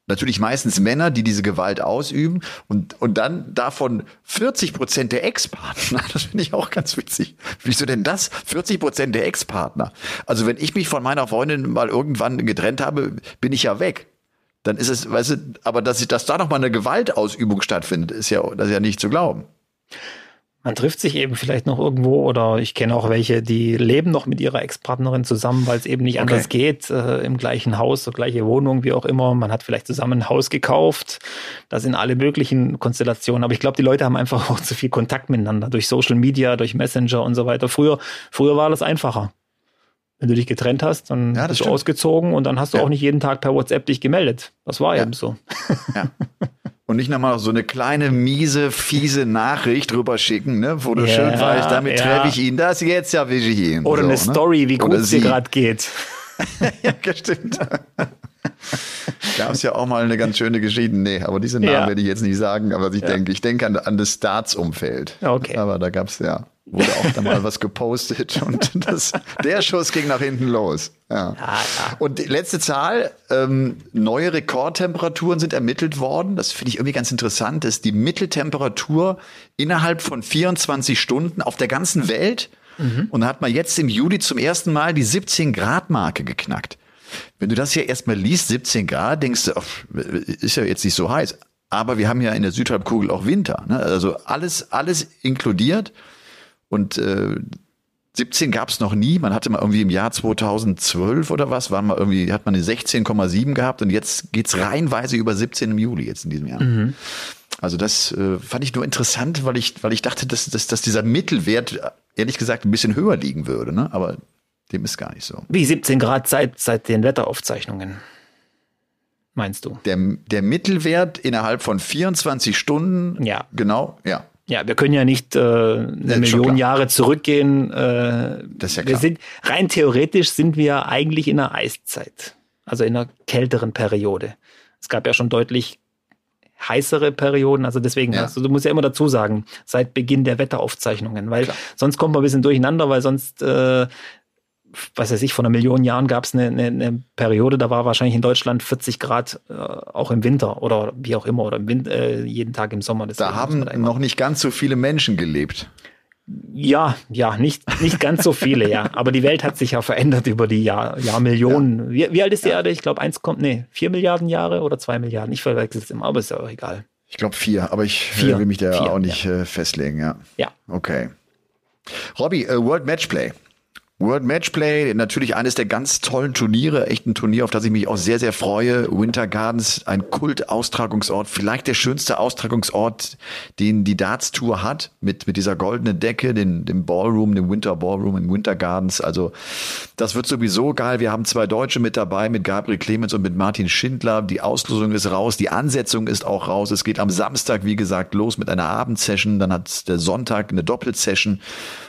Natürlich meistens Männer, die diese Gewalt ausüben und, und dann davon 40 Prozent der Ex-Partner. Das finde ich auch ganz witzig. Wieso denn das? 40 Prozent der Ex-Partner. Also wenn ich mich von meiner Freundin mal irgendwann getrennt habe, bin ich ja weg. Dann ist es, weißt du, aber dass, dass da noch mal eine Gewaltausübung stattfindet, ist ja, das ist ja nicht zu glauben. Man trifft sich eben vielleicht noch irgendwo oder ich kenne auch welche, die leben noch mit ihrer Ex-Partnerin zusammen, weil es eben nicht okay. anders geht, äh, im gleichen Haus, so gleiche Wohnung, wie auch immer. Man hat vielleicht zusammen ein Haus gekauft. Das sind alle möglichen Konstellationen. Aber ich glaube, die Leute haben einfach auch zu viel Kontakt miteinander durch Social Media, durch Messenger und so weiter. Früher, früher war das einfacher. Wenn du dich getrennt hast, dann ja, bist du ausgezogen und dann hast du ja. auch nicht jeden Tag per WhatsApp dich gemeldet. Das war ja. eben so. Ja. und nicht nochmal so eine kleine, miese, fiese Nachricht rüberschicken, ne, wo du ja, schön weißt, damit ja. treffe ich ihn, das jetzt ja will ich ihn. Oder so, eine ne? Story, wie gut es dir gerade geht. ja, stimmt. Gab es ja auch mal eine ganz schöne Geschichte. Nee, aber diese Namen ja. werde ich jetzt nicht sagen, aber ich denke, ich denke an, an das Starts-Umfeld. Okay. Aber da gab es ja wurde auch da mal was gepostet und das, der Schuss ging nach hinten los. Ja. Und die letzte Zahl, ähm, neue Rekordtemperaturen sind ermittelt worden. Das finde ich irgendwie ganz interessant, dass die Mitteltemperatur innerhalb von 24 Stunden auf der ganzen Welt mhm. und da hat man jetzt im Juli zum ersten Mal die 17 Grad Marke geknackt. Wenn du das hier erstmal liest, 17 Grad, denkst du, oh, ist ja jetzt nicht so heiß. Aber wir haben ja in der Südhalbkugel auch Winter. Ne? Also alles, alles inkludiert. Und äh, 17 gab es noch nie. Man hatte mal irgendwie im Jahr 2012 oder was, war mal irgendwie, hat man eine 16,7 gehabt und jetzt geht's reihenweise über 17 im Juli jetzt in diesem Jahr. Mhm. Also das äh, fand ich nur interessant, weil ich, weil ich dachte, dass, dass, dass dieser Mittelwert ehrlich gesagt ein bisschen höher liegen würde, ne? Aber dem ist gar nicht so. Wie 17 Grad seit, seit den Wetteraufzeichnungen? Meinst du? Der, der Mittelwert innerhalb von 24 Stunden. Ja. Genau, ja. Ja, wir können ja nicht äh, eine Million Jahre zurückgehen. Äh, das ist ja klar. Wir sind, rein theoretisch sind wir eigentlich in einer Eiszeit, also in einer kälteren Periode. Es gab ja schon deutlich heißere Perioden, also deswegen, ja. also du musst ja immer dazu sagen, seit Beginn der Wetteraufzeichnungen, weil Klar. sonst kommt man ein bisschen durcheinander, weil sonst äh, was weiß ich, vor einer Million Jahren gab es eine, eine, eine, Periode, da war wahrscheinlich in Deutschland 40 Grad äh, auch im Winter oder wie auch immer oder im Winter, äh, jeden Tag im Sommer. da haben noch nicht ganz so viele Menschen gelebt. Ja, ja, nicht, nicht ganz so viele, ja. Aber die Welt hat sich ja verändert über die Jahr, Jahrmillionen. Ja. Wie, wie alt ist die ja. Erde? Ich glaube, eins kommt, nee, vier Milliarden Jahre oder zwei Milliarden. Ich verwechsel es immer, aber ist ja auch egal. Ich glaube vier, aber ich vier. will mich da vier, auch nicht ja. Äh, festlegen, ja. Ja. Okay. Robby, uh, World Matchplay World Matchplay, natürlich eines der ganz tollen Turniere, echt ein Turnier, auf das ich mich auch sehr, sehr freue. Winter Gardens, ein Kult-Austragungsort, vielleicht der schönste Austragungsort, den die Darts Tour hat, mit, mit dieser goldenen Decke, den, dem Ballroom, dem Winter Ballroom in Winter Gardens. Also, das wird sowieso geil. Wir haben zwei Deutsche mit dabei, mit Gabriel Clemens und mit Martin Schindler. Die Auslosung ist raus, die Ansetzung ist auch raus. Es geht am Samstag, wie gesagt, los mit einer Abendsession. Dann hat der Sonntag eine Doppelsession.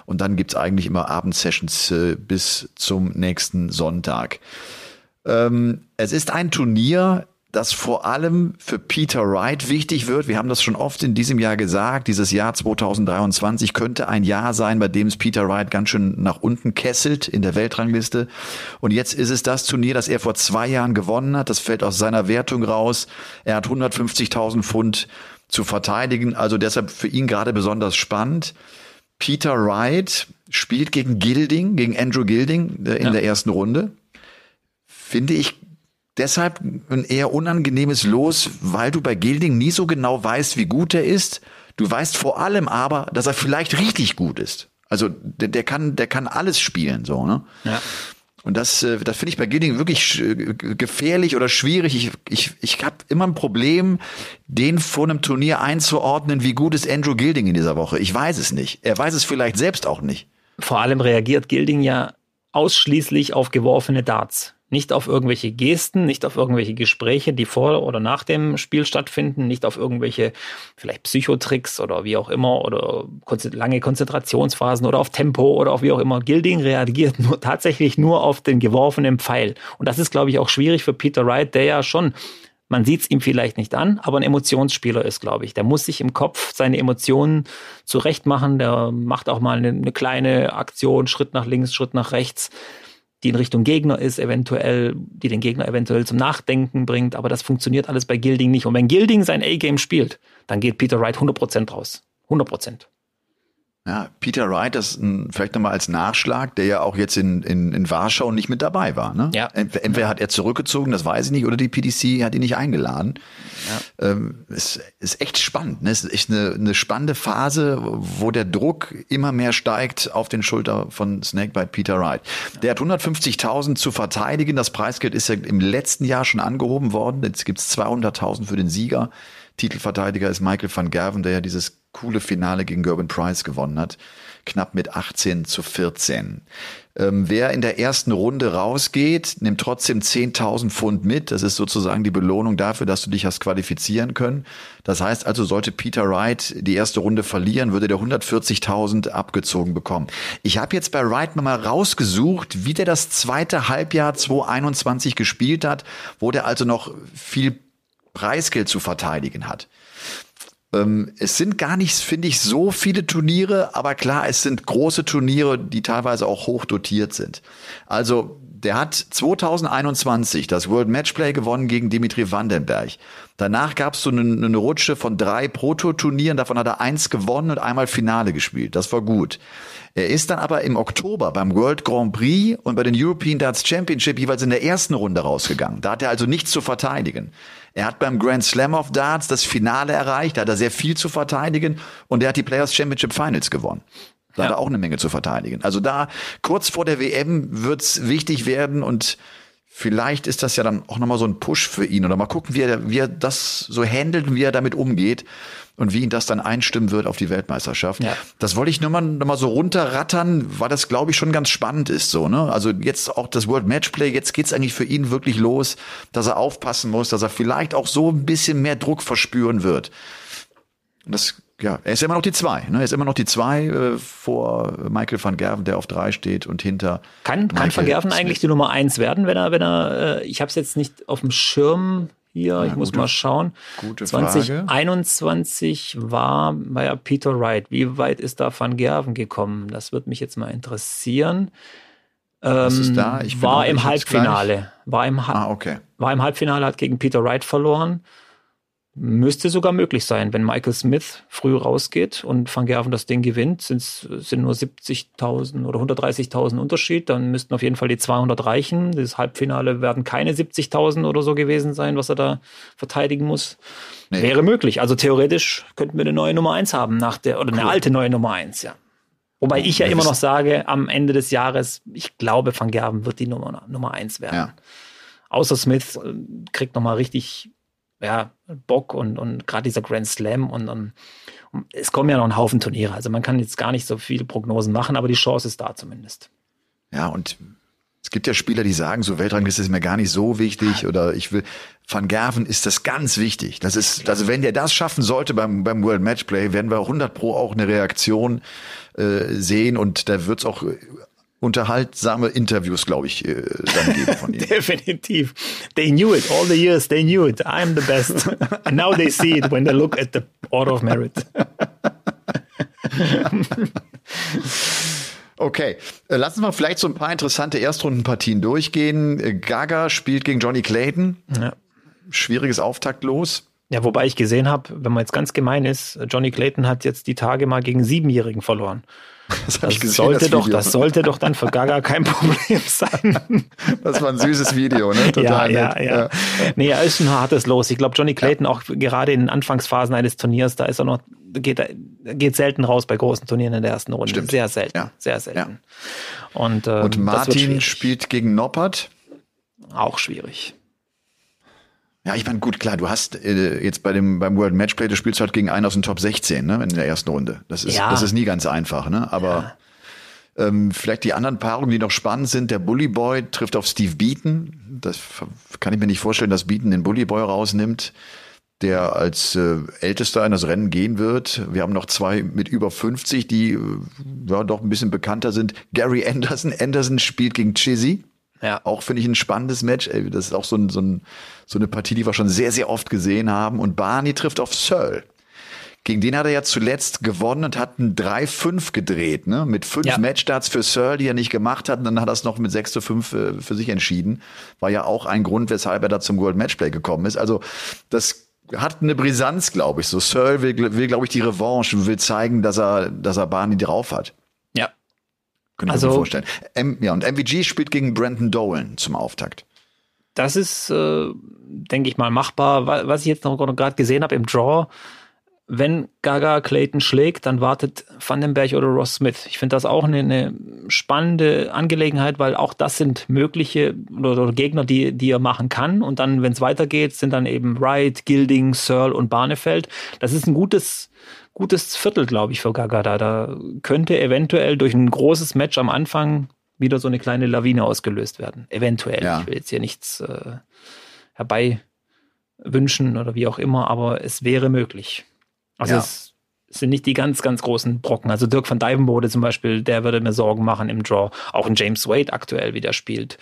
Und dann gibt's eigentlich immer Abendsessions bis zum nächsten Sonntag. Ähm, es ist ein Turnier, das vor allem für Peter Wright wichtig wird. Wir haben das schon oft in diesem Jahr gesagt. Dieses Jahr 2023 könnte ein Jahr sein, bei dem es Peter Wright ganz schön nach unten kesselt in der Weltrangliste. Und jetzt ist es das Turnier, das er vor zwei Jahren gewonnen hat. Das fällt aus seiner Wertung raus. Er hat 150.000 Pfund zu verteidigen. Also deshalb für ihn gerade besonders spannend. Peter Wright spielt gegen Gilding, gegen Andrew Gilding äh, in ja. der ersten Runde. Finde ich deshalb ein eher unangenehmes Los, weil du bei Gilding nie so genau weißt, wie gut er ist. Du weißt vor allem aber, dass er vielleicht richtig gut ist. Also der, der kann, der kann alles spielen, so, ne? Ja. Und das, äh, das finde ich bei Gidding wirklich gefährlich oder schwierig. Ich, ich, ich habe immer ein Problem, den vor einem Turnier einzuordnen, wie gut ist Andrew Gilding in dieser Woche. Ich weiß es nicht. Er weiß es vielleicht selbst auch nicht. Vor allem reagiert Gilding ja ausschließlich auf geworfene Darts. Nicht auf irgendwelche Gesten, nicht auf irgendwelche Gespräche, die vor oder nach dem Spiel stattfinden, nicht auf irgendwelche vielleicht Psychotricks oder wie auch immer oder lange Konzentrationsphasen oder auf Tempo oder auf wie auch immer. Gilding reagiert nur tatsächlich nur auf den geworfenen Pfeil. Und das ist, glaube ich, auch schwierig für Peter Wright, der ja schon man sieht es ihm vielleicht nicht an, aber ein Emotionsspieler ist, glaube ich. Der muss sich im Kopf seine Emotionen zurechtmachen. Der macht auch mal eine, eine kleine Aktion, Schritt nach links, Schritt nach rechts die in Richtung Gegner ist, eventuell, die den Gegner eventuell zum Nachdenken bringt, aber das funktioniert alles bei Gilding nicht. Und wenn Gilding sein A-Game spielt, dann geht Peter Wright 100% raus. 100%. Ja, Peter Wright, das ein, vielleicht nochmal als Nachschlag, der ja auch jetzt in, in, in Warschau nicht mit dabei war. Ne? Ja. Entweder hat er zurückgezogen, das weiß ich nicht, oder die PDC hat ihn nicht eingeladen. Ja. Ähm, es ist echt spannend. Ne? Es ist echt eine, eine spannende Phase, wo der Druck immer mehr steigt auf den Schulter von Snakebite Peter Wright. Der hat 150.000 zu verteidigen. Das Preisgeld ist ja im letzten Jahr schon angehoben worden. Jetzt gibt's 200.000 für den Sieger. Titelverteidiger ist Michael van Gerven, der ja dieses coole Finale gegen Gerben Price gewonnen hat. Knapp mit 18 zu 14. Ähm, wer in der ersten Runde rausgeht, nimmt trotzdem 10.000 Pfund mit. Das ist sozusagen die Belohnung dafür, dass du dich hast qualifizieren können. Das heißt also, sollte Peter Wright die erste Runde verlieren, würde der 140.000 abgezogen bekommen. Ich habe jetzt bei Wright mal rausgesucht, wie der das zweite Halbjahr 2021 gespielt hat, wo der also noch viel Preisgeld zu verteidigen hat. Ähm, es sind gar nicht, finde ich, so viele Turniere, aber klar, es sind große Turniere, die teilweise auch hoch dotiert sind. Also der hat 2021 das World Matchplay gewonnen gegen Dimitri Vandenberg. Danach gab es so eine, eine Rutsche von drei Proto-Turnieren, davon hat er eins gewonnen und einmal Finale gespielt. Das war gut. Er ist dann aber im Oktober beim World Grand Prix und bei den European Darts Championship jeweils in der ersten Runde rausgegangen. Da hat er also nichts zu verteidigen. Er hat beim Grand Slam of Darts das Finale erreicht, da hat er sehr viel zu verteidigen und er hat die Players Championship Finals gewonnen. Da ja. hat er auch eine Menge zu verteidigen. Also da kurz vor der WM wird's wichtig werden und vielleicht ist das ja dann auch nochmal so ein Push für ihn oder mal gucken, wie er, wie er das so handelt und wie er damit umgeht und wie ihn das dann einstimmen wird auf die Weltmeisterschaft. Ja. Das wollte ich nur mal, nur mal so runterrattern, weil das, glaube ich, schon ganz spannend ist. So, ne? Also jetzt auch das World Matchplay, jetzt geht's eigentlich für ihn wirklich los, dass er aufpassen muss, dass er vielleicht auch so ein bisschen mehr Druck verspüren wird. Und das ja, er ist immer noch die zwei. Ne? Er ist immer noch die zwei äh, vor Michael van Gerven, der auf drei steht und hinter. Kann, kann van Gerven Smith. eigentlich die Nummer eins werden, wenn er, wenn er, äh, ich habe es jetzt nicht auf dem Schirm hier, ja, ich muss mal schauen. Gute 2021 Frage. war, ja Peter Wright. Wie weit ist da Van Gerven gekommen? Das würde mich jetzt mal interessieren. Was ist da? Ich war im Halbfinale. War im, ha ah, okay. war im Halbfinale, hat gegen Peter Wright verloren. Müsste sogar möglich sein, wenn Michael Smith früh rausgeht und Van Gerven das Ding gewinnt, sind sind nur 70.000 oder 130.000 Unterschied, dann müssten auf jeden Fall die 200 reichen. Das Halbfinale werden keine 70.000 oder so gewesen sein, was er da verteidigen muss. Nee. Wäre möglich. Also theoretisch könnten wir eine neue Nummer eins haben nach der oder cool. eine alte neue Nummer eins, ja. Wobei ich ja immer noch sage, am Ende des Jahres, ich glaube, Van Gerven wird die Nummer, Nummer eins werden. Ja. Außer Smith äh, kriegt nochmal richtig ja, Bock und, und gerade dieser Grand Slam und, und, und, es kommen ja noch ein Haufen Turniere. Also man kann jetzt gar nicht so viele Prognosen machen, aber die Chance ist da zumindest. Ja, und es gibt ja Spieler, die sagen, so Weltrangliste ist mir gar nicht so wichtig oder ich will, Van Gerven ist das ganz wichtig. Das ist, also wenn der das schaffen sollte beim, beim World Matchplay, werden wir 100 pro auch eine Reaktion äh, sehen und da wird es auch unterhaltsame Interviews, glaube ich, äh, dann geben von ihm. Definitiv. They knew it all the years. They knew it. I'm the best. And now they see it when they look at the Order of Merit. Okay, äh, lassen wir vielleicht so ein paar interessante Erstrundenpartien durchgehen. Äh, Gaga spielt gegen Johnny Clayton. Ja. Schwieriges Auftaktlos. Ja, wobei ich gesehen habe, wenn man jetzt ganz gemein ist, Johnny Clayton hat jetzt die Tage mal gegen Siebenjährigen verloren. Das, das gesehen, sollte das doch, das sollte doch dann für Gaga kein Problem sein. Das war ein süßes Video, ne? Total ja, ja, ja, ja. Nee, er ist ein hartes Los. Ich glaube, Johnny Clayton ja. auch gerade in den Anfangsphasen eines Turniers, da ist er noch, geht, geht selten raus bei großen Turnieren in der ersten Runde. Stimmt. Sehr selten. Ja. Sehr selten. Ja. Und, ähm, Und Martin spielt gegen Noppert. Auch schwierig. Ja, ich meine, gut, klar, du hast äh, jetzt bei dem beim World Matchplay, du spielst halt gegen einen aus dem Top 16, ne, in der ersten Runde. Das ist, ja. das ist nie ganz einfach, ne? Aber ja. ähm, vielleicht die anderen Paarungen, die noch spannend sind, der Bully Boy trifft auf Steve Beaton. Das kann ich mir nicht vorstellen, dass Beaton den Bully Boy rausnimmt, der als äh, ältester in das Rennen gehen wird. Wir haben noch zwei mit über 50, die äh, ja doch ein bisschen bekannter sind. Gary Anderson. Anderson spielt gegen Chizzy. Ja. Auch finde ich ein spannendes Match. Ey, das ist auch so, ein, so, ein, so eine Partie, die wir schon sehr, sehr oft gesehen haben. Und Barney trifft auf Searle. Gegen den hat er ja zuletzt gewonnen und hat ein 3-5 gedreht, ne? Mit fünf ja. Matchstarts für Searle, die er nicht gemacht hat. Und dann hat er es noch mit 6 zu 5 äh, für sich entschieden. War ja auch ein Grund, weshalb er da zum World Matchplay gekommen ist. Also, das hat eine Brisanz, glaube ich. So Searle will, will glaube ich, die Revanche, will zeigen, dass er, dass er Barney drauf hat. Könnte ich also, mir vorstellen. M ja, und MVG spielt gegen Brandon Dolan zum Auftakt. Das ist, äh, denke ich mal, machbar. Was ich jetzt noch gerade gesehen habe im Draw, wenn Gaga Clayton schlägt, dann wartet Vandenberg oder Ross Smith. Ich finde das auch eine, eine, spannende Angelegenheit, weil auch das sind mögliche oder, oder Gegner, die, die er machen kann. Und dann, wenn es weitergeht, sind dann eben Wright, Gilding, Searle und Barnefeld. Das ist ein gutes gutes Viertel, glaube ich, für Gaga da. Da könnte eventuell durch ein großes Match am Anfang wieder so eine kleine Lawine ausgelöst werden. Eventuell. Ja. Ich will jetzt hier nichts äh, herbei wünschen oder wie auch immer, aber es wäre möglich. Also ja. es sind nicht die ganz, ganz großen Brocken. Also Dirk van Dijvenbode zum Beispiel, der würde mir Sorgen machen im Draw. Auch ein James Wade aktuell, wie der spielt,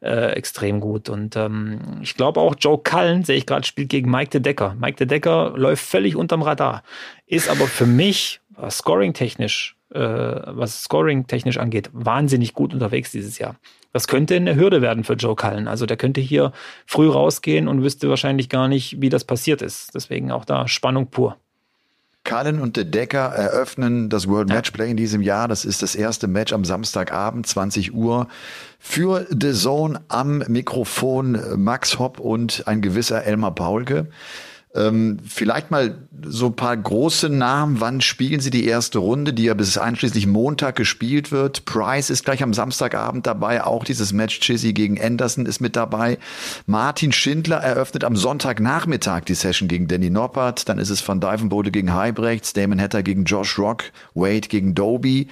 äh, extrem gut. Und ähm, ich glaube auch Joe Cullen, sehe ich gerade, spielt gegen Mike de Decker. Mike de Decker läuft völlig unterm Radar, ist aber für mich, was Scoring-technisch, äh, was Scoring-technisch angeht, wahnsinnig gut unterwegs dieses Jahr. Das könnte eine Hürde werden für Joe Cullen. Also der könnte hier früh rausgehen und wüsste wahrscheinlich gar nicht, wie das passiert ist. Deswegen auch da Spannung pur. Cullen und De Decker eröffnen das World Matchplay in diesem Jahr. Das ist das erste Match am Samstagabend, 20 Uhr. Für The Zone am Mikrofon Max Hopp und ein gewisser Elmar Paulke. Ähm, vielleicht mal so ein paar große Namen. Wann spielen Sie die erste Runde, die ja bis einschließlich Montag gespielt wird? Price ist gleich am Samstagabend dabei. Auch dieses Match Chizzy gegen Anderson ist mit dabei. Martin Schindler eröffnet am Sonntagnachmittag die Session gegen Danny Noppert. Dann ist es Van Dijvenbode gegen Heibrechts, Damon Hatter gegen Josh Rock, Wade gegen Doby.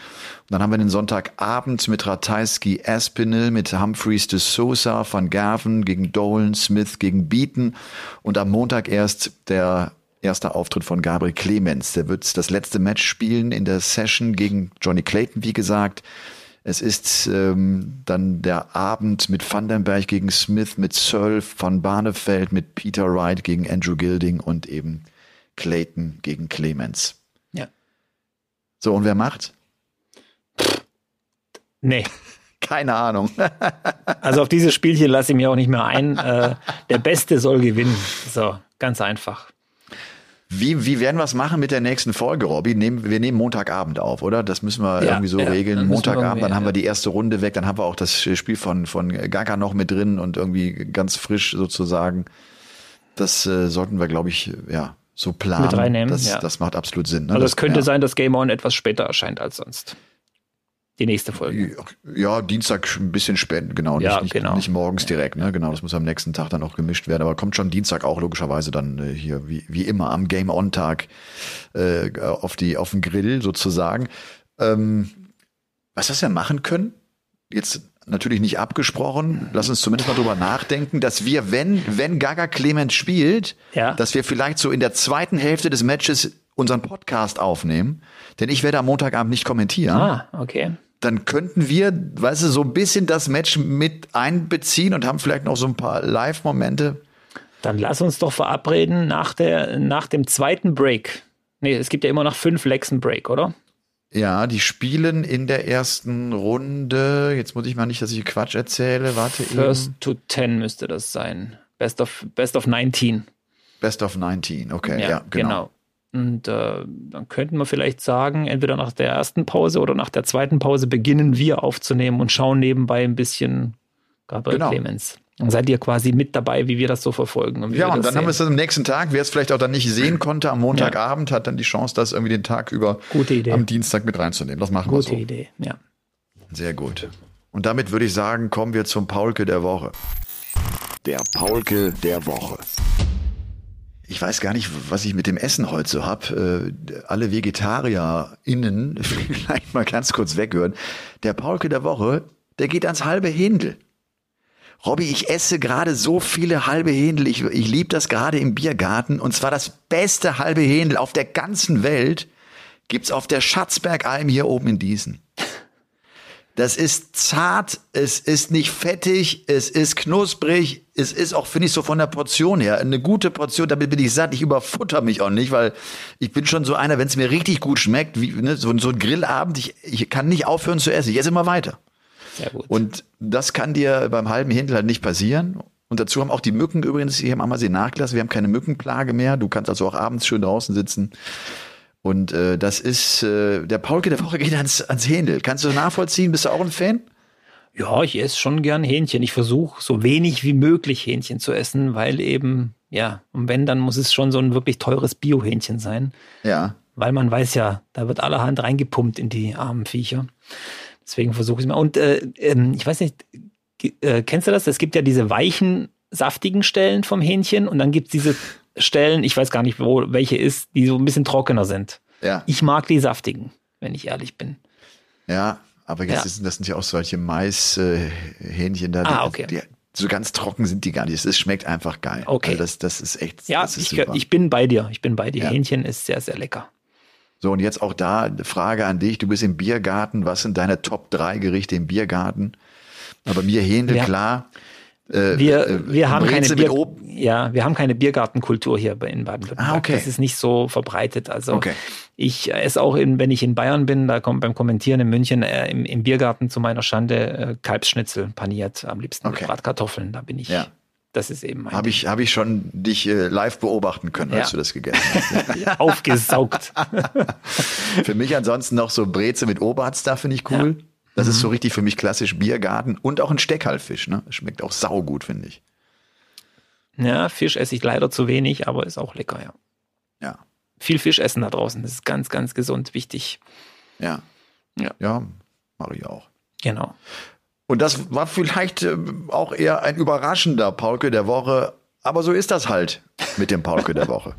Dann haben wir den Sonntagabend mit Ratajski Aspinall, mit Humphreys de Sosa, Van Gerven gegen Dolan, Smith gegen Beaton. Und am Montag erst der erste Auftritt von Gabriel Clemens. Der wird das letzte Match spielen in der Session gegen Johnny Clayton, wie gesagt. Es ist ähm, dann der Abend mit Vandenberg gegen Smith, mit Searle von Barnefeld, mit Peter Wright gegen Andrew Gilding und eben Clayton gegen Clemens. Ja. So, und wer macht? Nee. Keine Ahnung. also auf dieses Spielchen lasse ich mir auch nicht mehr ein. Äh, der Beste soll gewinnen. So, ganz einfach. Wie, wie werden wir es machen mit der nächsten Folge, Robby? Nehmen, wir nehmen Montagabend auf, oder? Das müssen wir ja, irgendwie so ja, regeln. Montagabend, dann haben wir die erste Runde weg, dann haben wir auch das Spiel von, von Gaga noch mit drin und irgendwie ganz frisch sozusagen. Das äh, sollten wir, glaube ich, ja, so planen. Mit reinnehmen, das, ja. das macht absolut Sinn. Ne? Also es könnte sein, dass Game On etwas später erscheint als sonst. Die nächste Folge. Ja, Dienstag ein bisschen spät, genau. Nicht, Ja, nicht, genau. nicht morgens direkt, ne? Genau, das muss am nächsten Tag dann auch gemischt werden. Aber kommt schon Dienstag auch logischerweise dann äh, hier wie, wie immer am Game On-Tag äh, auf, die, auf den Grill sozusagen. Ähm, was wir machen können, jetzt natürlich nicht abgesprochen, lass uns zumindest mal drüber nachdenken, dass wir, wenn, wenn Gaga Clemens spielt, Ja. dass wir vielleicht so in der zweiten Hälfte des Matches unseren Podcast aufnehmen. Denn ich werde am Montagabend nicht kommentieren Ah, okay. Dann könnten wir, weißt du, so ein bisschen das Match mit einbeziehen und haben vielleicht noch so ein paar Live-Momente. Dann lass uns doch verabreden nach, der, nach dem zweiten Break. Nee, es gibt ja immer nach fünf einen Break, oder? Ja, die spielen in der ersten Runde. Jetzt muss ich mal nicht, dass ich Quatsch erzähle. Warte First eben. to 10 müsste das sein. Best of, Best of 19. Best of 19. Okay, ja, genau. Und äh, dann könnten wir vielleicht sagen, entweder nach der ersten Pause oder nach der zweiten Pause beginnen wir aufzunehmen und schauen nebenbei ein bisschen Gabriel Genau. Clemens. Dann seid ihr quasi mit dabei, wie wir das so verfolgen. Und Ja, und dann haben wir es sehen. dann am nächsten Tag. Wer es vielleicht auch dann nicht sehen konnte am Montagabend, hat dann die Chance, das irgendwie den Tag über Gute Idee. am Dienstag mit reinzunehmen. Das machen Gute wir so. Idee, ja. Sehr gut. Und damit würde ich sagen, kommen wir zum Paulke der Woche. Der Paulke der Woche. Ich weiß gar nicht, was ich mit dem Essen heute so hab. Äh, alle VegetarierInnen vielleicht mal ganz kurz weghören. Der Paulke der Woche, der geht ans halbe Händel. Robby, ich esse gerade so viele halbe Händel. Ich, ich liebe das gerade im Biergarten. Und zwar das beste halbe Händel auf der ganzen Welt gibt's auf der Schatzbergalm hier oben in Diesen. Das ist zart, es ist nicht fettig, es ist knusprig, es ist auch, finde ich, so von der Portion her eine gute Portion, damit bin ich satt, ich überfutter mich auch nicht, weil ich bin schon so einer, wenn es mir richtig gut schmeckt, wie ne, so, so ein Grillabend, ich, ich kann nicht aufhören zu essen, ich esse immer weiter. Sehr gut. Und das kann dir beim halben Händel halt nicht passieren. Und dazu haben auch die Mücken übrigens hier im Ammersee nachgelassen. Wir haben keine Mückenplage mehr. Du kannst also auch abends schön draußen sitzen. Und äh, das ist, äh, der Paulke der Woche geht ans, ans Händel. Kannst du nachvollziehen? Bist du auch ein Fan? Ja, ich esse schon gern Hähnchen. Ich versuche so wenig wie möglich Hähnchen zu essen, weil eben, ja, und wenn, dann muss es schon so ein wirklich teures Bio-Hähnchen sein. Ja. Weil man weiß ja, da wird allerhand reingepumpt in die armen Viecher. Deswegen versuche ich es mal. Und äh, ähm, ich weiß nicht, äh, kennst du das? Es gibt ja diese weichen, saftigen Stellen vom Hähnchen und dann gibt es diese Stellen, ich weiß gar nicht, wo welche ist, die so ein bisschen trockener sind. Ja. Ich mag die saftigen, wenn ich ehrlich bin. Ja. Aber jetzt Ja. Ist, das sind ja auch solche Mais-Hähnchen da. Die, Ah, okay. die, so ganz trocken sind die gar nicht. Es schmeckt einfach geil. Okay. Also das, das ist echt, Ja, ist ich, ich bin bei dir. Ich bin bei dir. Ja. Hähnchen ist sehr, sehr lecker. So, und jetzt auch da eine Frage an dich. Du bist im Biergarten. Was sind deine Top 3 Gerichte im Biergarten? Aber mir Händel, Ja. klar. Äh, Wir, äh, wir, haben keine Bier, ja, wir haben keine Biergartenkultur hier in Baden-Württemberg. Ah, okay. Das ist nicht so verbreitet. Also Okay. ich esse auch, in, wenn ich in Bayern bin, da kommt beim Kommentieren in München äh, im, im Biergarten zu meiner Schande äh, Kalbsschnitzel paniert, am liebsten Okay. mit Bratkartoffeln. Da bin ich. Ja. Das ist eben mein Habe ich, hab ich schon dich äh, live beobachten können, als Ja. du das gegessen hast. aufgesaugt. für mich ansonsten noch so Breze mit Oberarzt, da finde ich cool. Das ist so richtig für mich klassisch Biergarten und auch ein Steckhallfisch. Ne? Schmeckt auch saugut, finde ich. ja, Fisch esse ich leider zu wenig, aber ist auch lecker, ja. Ja, Viel Fisch essen da draußen. Das ist ganz, ganz gesund, wichtig. ja, Ja. ja, mache ich auch. Genau. Und das war vielleicht äh, auch eher ein überraschender Paulke der Woche. Aber so ist das halt mit dem Paulke der Woche.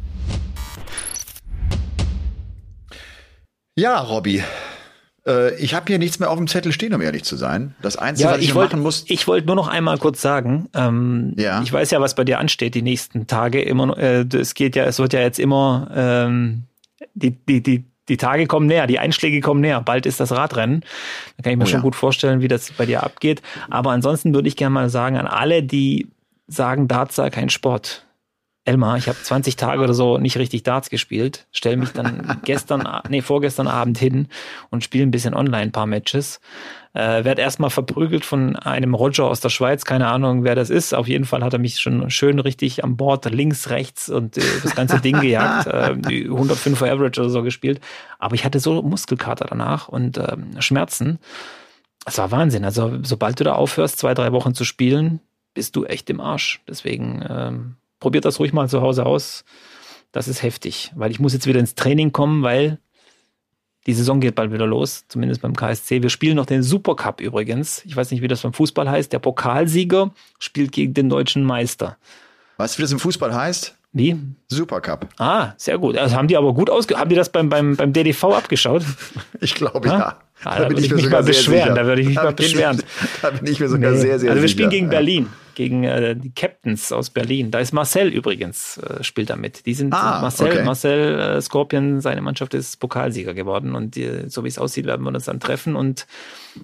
Ja, Robby. Äh, ich habe hier nichts mehr auf dem Zettel stehen, um ehrlich zu sein. Das Einzige, Ja, was ich, ich noch wollte machen muss. ich wollte nur noch einmal kurz sagen, ähm, Ja. ich weiß ja, was bei dir ansteht die nächsten Tage. Immer, äh, es geht ja, es wird ja jetzt immer, ähm, die, die, die, die Tage kommen näher, die Einschläge kommen näher. Bald ist das Radrennen. Da kann ich mir Oh schon ja. gut vorstellen, wie das bei dir abgeht. Aber ansonsten würde ich gerne mal sagen an alle, die sagen, Darts sei kein Sport. Elmar, ich habe 20 Tage oder so nicht richtig Darts gespielt, stell mich dann gestern, nee, vorgestern Abend hin und spiele ein bisschen online ein paar Matches. Äh, werd erstmal verprügelt von einem Roger aus der Schweiz, keine Ahnung, wer das ist. Auf jeden Fall hat er mich schon schön richtig am Bord links, rechts und äh, das ganze Ding gejagt. Äh, die 105er Average oder so gespielt. Aber ich hatte so Muskelkater danach und ähm, Schmerzen. Es war Wahnsinn. Also sobald du da aufhörst, zwei, drei Wochen zu spielen, bist du echt im Arsch. Deswegen ähm, probiert das ruhig mal zu Hause aus. Das ist heftig, weil ich muss jetzt wieder ins Training kommen, weil Die Saison geht bald wieder los, zumindest beim KSC. Wir spielen noch den Supercup übrigens. Ich weiß nicht, wie das beim Fußball heißt. Der Pokalsieger spielt gegen den deutschen Meister. Weißt du, wie das im Fußball heißt? Wie? Supercup. Ah, sehr gut. Also haben die aber gut ausge... Haben die das beim, beim, beim DDV abgeschaut? Ich glaube, Ja? ja. Ah, da würde ich mich mal beschweren. Da würde ich mich mal beschweren. Da bin ich mir sogar sehr, sehr also wir sicher. spielen gegen Ja. Gegen äh, die Captains aus Berlin. Da ist Marcel übrigens, äh, spielt da mit. Die sind Ah, Marcel, okay. Marcel äh, Scorpion, seine Mannschaft ist Pokalsieger geworden und äh, so wie es aussieht, werden wir uns dann treffen und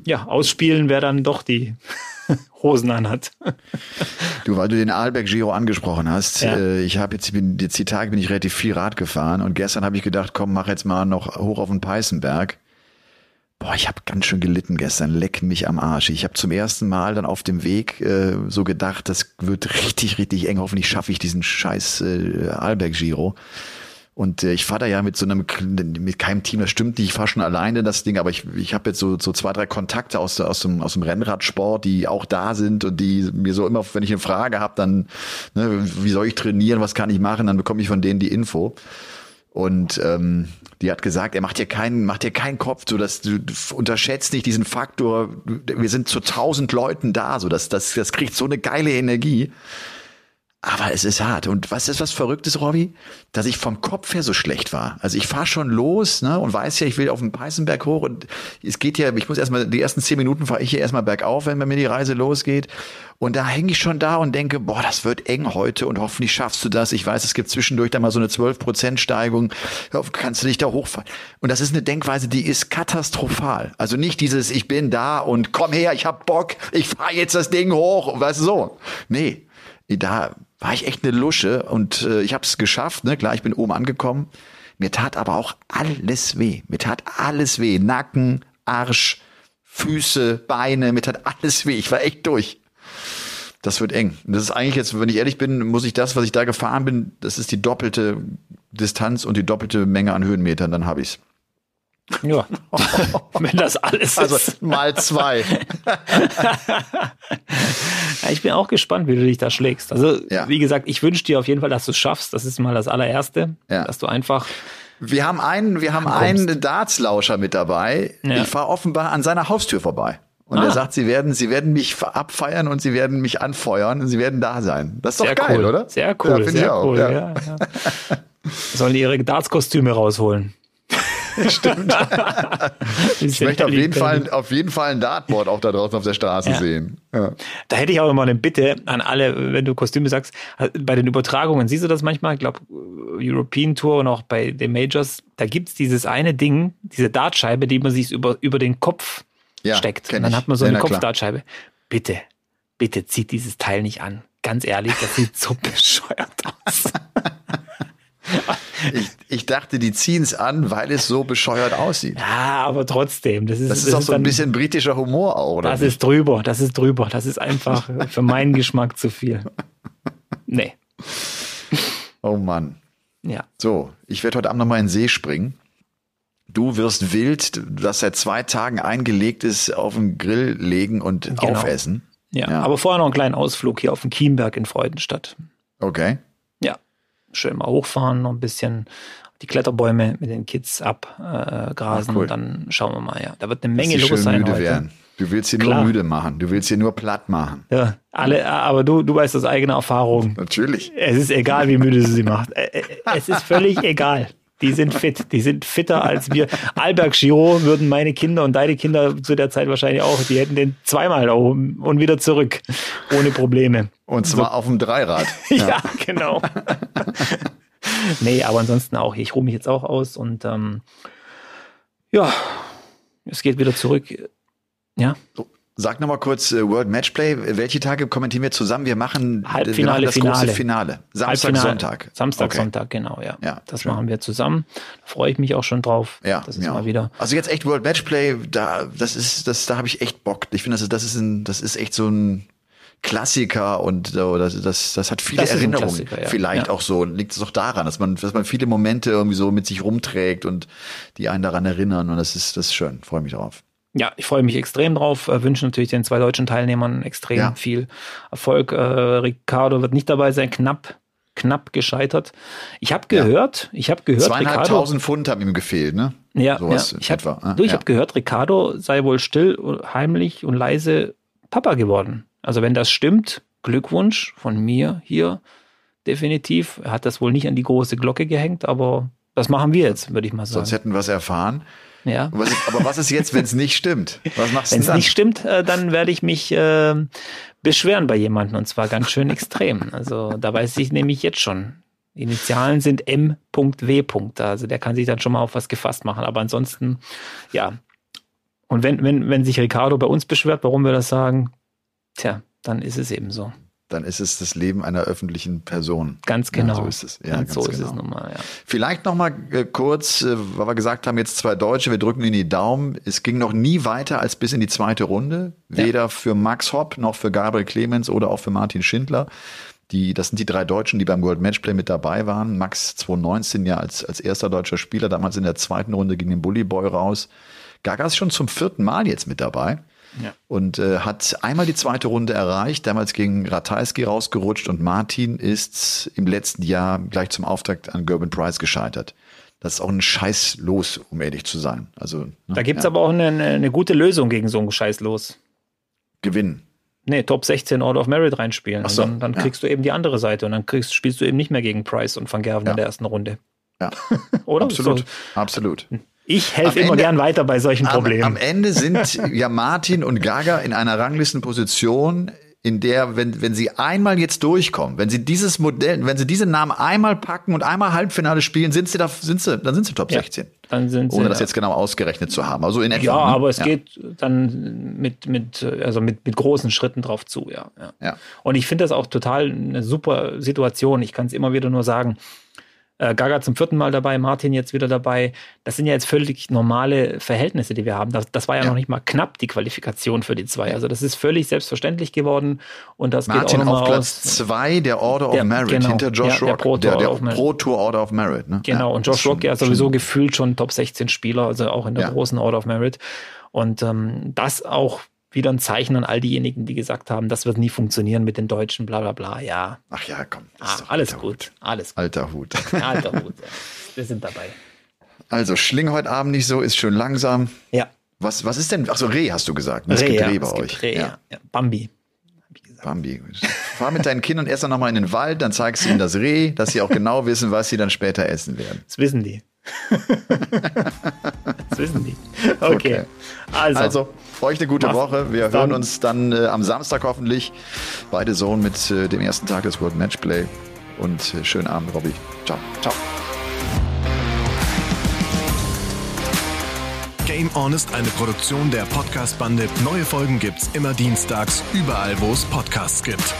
ja, ausspielen, wer dann doch die Hosen anhat. Du, weil du den Arlberg Giro angesprochen hast, Ja. äh, ich habe jetzt, bin, jetzt die Tage bin ich relativ viel Rad gefahren und gestern habe ich gedacht, komm, mach jetzt mal noch hoch auf den Peißenberg. Boah, ich habe ganz schön gelitten gestern, leck mich am Arsch. Ich habe zum ersten Mal dann auf dem Weg äh, so gedacht, das wird richtig, richtig eng. Hoffentlich schaffe ich diesen scheiß äh, Arlberg Giro. Und äh, ich fahre da ja mit so einem mit keinem Team, das stimmt nicht, ich fahre schon alleine das Ding, aber ich, ich habe jetzt so, so zwei, drei Kontakte aus, aus, dem, aus dem Rennradsport, die auch da sind und die mir so immer, wenn ich eine Frage habe, dann, ne, wie soll ich trainieren, was kann ich machen, dann bekomme ich von denen die Info. Und ähm, die hat gesagt, er macht dir keinen, macht dir keinen Kopf, so dass du, unterschätzt nicht diesen Faktor. Wir sind zu tausend Leuten da, so dass das, das kriegt so eine geile Energie. Aber es ist hart. Und was ist was Verrücktes, Robby? Dass ich vom Kopf her so schlecht war. Also ich fahre schon los ne, und weiß ja, ich will auf den Peißenberg hoch. Und es geht ja, ich muss erstmal, die ersten zehn Minuten fahre ich hier erstmal bergauf, wenn bei mir die Reise losgeht. Und da hänge ich schon da und denke, boah, das wird eng heute und hoffentlich schaffst du das. Ich weiß, es gibt zwischendurch da mal so eine 12% Steigung. Kannst du dich da hochfahren? Und das ist eine Denkweise, die ist katastrophal. Also nicht dieses, ich bin da und komm her, ich hab Bock, ich fahre jetzt das Ding hoch. Weißt du so? Nee, da war ich echt eine Lusche und äh, ich habe es geschafft. Ne? Klar, ich bin oben angekommen. Mir tat aber auch alles weh. Mir tat alles weh. Nacken, Arsch, Füße, Beine. Mir tat alles weh. Ich war echt durch. Das wird eng. Das ist eigentlich jetzt, wenn ich ehrlich bin, muss ich das, was ich da gefahren bin, das ist die doppelte Distanz und die doppelte Menge an Höhenmetern, dann habe ich's. Ja, wenn das alles Also ist. mal zwei. Ja, ich bin auch gespannt, wie du dich da schlägst. Also, Ja. wie gesagt, ich wünsche dir auf jeden Fall, dass du es schaffst. Das ist mal das allererste, Ja. dass du einfach Wir haben einen, wir haben Ankommst. einen Dartslauscher mit dabei. Ja. Ich fahre offenbar an seiner Haustür vorbei. Und Ah. er sagt, sie werden, sie werden mich abfeiern und sie werden mich anfeuern und sie werden da sein. Das ist sehr doch geil, cool, oder? Sehr Ja, cool, finde sehr ich auch. cool. ja. Ja. Ja, Sollen die ihre Darts-Kostüme rausholen? Stimmt. Ich möchte auf jeden, Fall, auf jeden Fall ein Dartboard auch da draußen auf der Straße Ja. sehen. Ja. Da hätte ich auch immer eine Bitte an alle, wenn du Kostüme sagst, bei den Übertragungen, siehst du das manchmal? Ich glaube, European Tour und auch bei den Majors, da gibt's dieses eine Ding, diese Dartscheibe, die man sich über, über den Kopf Ja, steckt. Und dann hat man so eine. Kopfdartscheibe. Bitte, bitte zieht dieses Teil nicht an. Ganz ehrlich, das sieht so bescheuert aus. Ich, ich dachte, die ziehen es an, weil es so bescheuert aussieht. Ja, aber trotzdem, das ist, Das ist auch so ein dann- bisschen britischer Humor auch, oder? Das ist drüber, das ist drüber. Das ist einfach für meinen Geschmack zu viel. Nee. Oh Mann. Ja. So, ich werde heute Abend nochmal in den See springen. Du wirst wild, das seit zwei Tagen eingelegt ist, auf den Grill legen und Genau. aufessen. ja. Ja. Aber vorher noch einen kleinen Ausflug hier auf den Chiemberg in Freudenstadt. Okay. Schön mal hochfahren, noch ein bisschen die Kletterbäume mit den Kids abgrasen äh, cool. und dann schauen wir mal, ja. Da wird eine Dass Menge sie los sein müde heute. werden. Du willst sie nur müde machen. Du willst sie nur platt machen. Ja, alle, aber du, du weißt aus eigener Erfahrung. Natürlich. Es ist egal, wie müde sie sie macht. Es ist völlig egal. Die sind fit. Die sind fitter als wir. Alberg Giro würden meine Kinder und deine Kinder zu der Zeit wahrscheinlich auch. Die hätten den zweimal oben und wieder zurück. Ohne Probleme. Und zwar auf dem Dreirad. Ja, genau. nee, aber ansonsten auch. Ich ruhe mich jetzt auch aus und ähm, ja, es geht wieder zurück. Ja, So, Sag nochmal kurz äh, World Matchplay. Welche Tage kommentieren wir zusammen? Wir machen, wir Halbfinale, machen das große Finale. Finale. Samstag, Halbfinale. Sonntag. Samstag, Okay. Sonntag, genau, ja. Ja, das schön. machen wir zusammen. Da freue ich mich auch schon drauf. Ja, das ist ja. mal wieder. Also jetzt echt World Matchplay, da das ist das da habe ich echt Bock. Ich finde das ist das ist ein das ist echt so ein Klassiker und so, das, das, das hat viele Das Erinnerungen. Ja. Vielleicht Ja. auch so. Liegt es doch daran, dass man, dass man viele Momente irgendwie so mit sich rumträgt und die einen daran erinnern. Und das ist, das ist schön. Freue mich drauf. Ja, ich freue mich extrem drauf. Äh, wünsche natürlich den zwei deutschen Teilnehmern extrem Ja. viel Erfolg. Äh, Ricardo wird nicht dabei sein, knapp. knapp gescheitert. Ich habe gehört, ja. ich habe gehört, zweieinhalbtausend Pfund haben ihm gefehlt, ne? Ja, ja. ich habe ah, ja. hab gehört, Ricardo sei wohl still, heimlich und leise Papa geworden. Also wenn das stimmt, Glückwunsch von mir hier definitiv. Er hat das wohl nicht an die große Glocke gehängt, aber das machen wir jetzt, würde ich mal sagen. Sonst hätten wir es erfahren. Ja. Was ist, aber was ist jetzt, wenn es nicht stimmt? Was machst du Wenn es nicht stimmt, äh, dann werde ich mich äh, beschweren bei jemandem und zwar ganz schön extrem. Also da weiß ich nämlich jetzt schon. Initialen sind M.W. Also der kann sich dann schon mal auf was gefasst machen. Aber ansonsten, ja. Und wenn, wenn, wenn sich Ricardo bei uns beschwert, warum wir das sagen, tja, dann ist es eben so dann ist es das Leben einer öffentlichen Person. Ganz genau. Ja, so ist es. Ja, ganz, ganz so genau. ist es nun mal, ja. Vielleicht noch mal äh, kurz, äh, weil wir gesagt haben, jetzt zwei Deutsche, wir drücken in die Daumen. Es ging noch nie weiter als bis in die zweite Runde. Weder ja. für Max Hopp noch für Gabriel Clemens oder auch für Martin Schindler. Die, das sind die drei Deutschen, die beim World Matchplay mit dabei waren. Max 2019 ja als, als erster deutscher Spieler, damals in der zweiten Runde gegen den Bully Boy raus. Gaga ist schon zum vierten Mal jetzt mit dabei. Ja. Und äh, hat einmal die zweite Runde erreicht, damals gegen Ratajski rausgerutscht und Martin ist im letzten Jahr gleich zum Auftakt an Gerben Price gescheitert. Das ist auch ein Scheiß los, um ehrlich zu sein. Also, ne? Da gibt's ja. aber auch eine, eine gute Lösung gegen so einen Scheiß los. Gewinnen. Nee, Top 16 Out of Merit reinspielen. Ach so, dann, dann kriegst du eben die andere Seite und dann kriegst, spielst du eben nicht mehr gegen Price und Van Gerven in der ersten Runde. Ja. Oder? Absolut. So. Absolut. Ich helfe immer Ende, gern weiter bei solchen Problemen. Am, am Ende sind ja Martin und Gaga in einer Ranglistenposition, in der, wenn, wenn sie einmal jetzt durchkommen, wenn sie dieses Modell, wenn sie diesen Namen einmal packen und einmal Halbfinale spielen, sind sie da, sind sie, dann sind sie Top ja, 16. Dann sind sie, Ohne das jetzt genau ausgerechnet zu haben. Also in etwa. Ja, ne? aber es ja. geht dann mit, mit, also mit, mit großen Schritten drauf zu, ja. ja. ja. Und ich finde das auch total eine super Situation. Ich kann es immer wieder nur sagen äh, Gaga zum vierten Mal dabei, Martin jetzt wieder dabei. Das sind ja jetzt völlig normale Verhältnisse, die wir haben. Das, das war ja, ja, noch nicht mal knapp die Qualifikation für die zwei. Also das ist völlig selbstverständlich geworden. Und das Martin geht auch auf Platz zwei der Order der, of Merit genau, hinter Josh ja, Rock, der Pro Tour, der, der Pro Tour Order of Merit. Ne? Genau, ja, und Josh Rock ja sowieso schon, gefühlt schon Top 16 Spieler, also auch in der großen Order of Merit. Und ähm, das auch wieder ein Zeichen an all diejenigen, die gesagt haben, das wird nie funktionieren mit den Deutschen, bla bla bla. Ja. Ach ja, komm. Ah, alles gut. Hut. Alles gut. Alter Hut. alter Hut. Ja. Wir sind dabei. Also schling heute Abend nicht so, ist schön langsam. Ja. Was, was ist denn? Achso, Reh hast du gesagt. Ne? Es Reh, gibt Reh ja, bei es euch. Gibt Reh, ja. ja. Bambi. Bambi. Fahr mit deinen Kindern erst nochmal in den Wald, dann zeigst du ihnen das Reh, dass sie auch genau wissen, was sie dann später essen werden. Das wissen die. das wissen die. Okay. okay. Also, also euch eine gute Woche. Wir hören uns dann äh, am Samstag hoffentlich. Beide Sohn mit äh, dem ersten Tag des World Matchplay. Und äh, schönen Abend, Robby. Ciao. Ciao. Game On ist eine Produktion der Podcast-Bande. Neue Folgen gibt's immer dienstags, überall, wo es Podcasts gibt.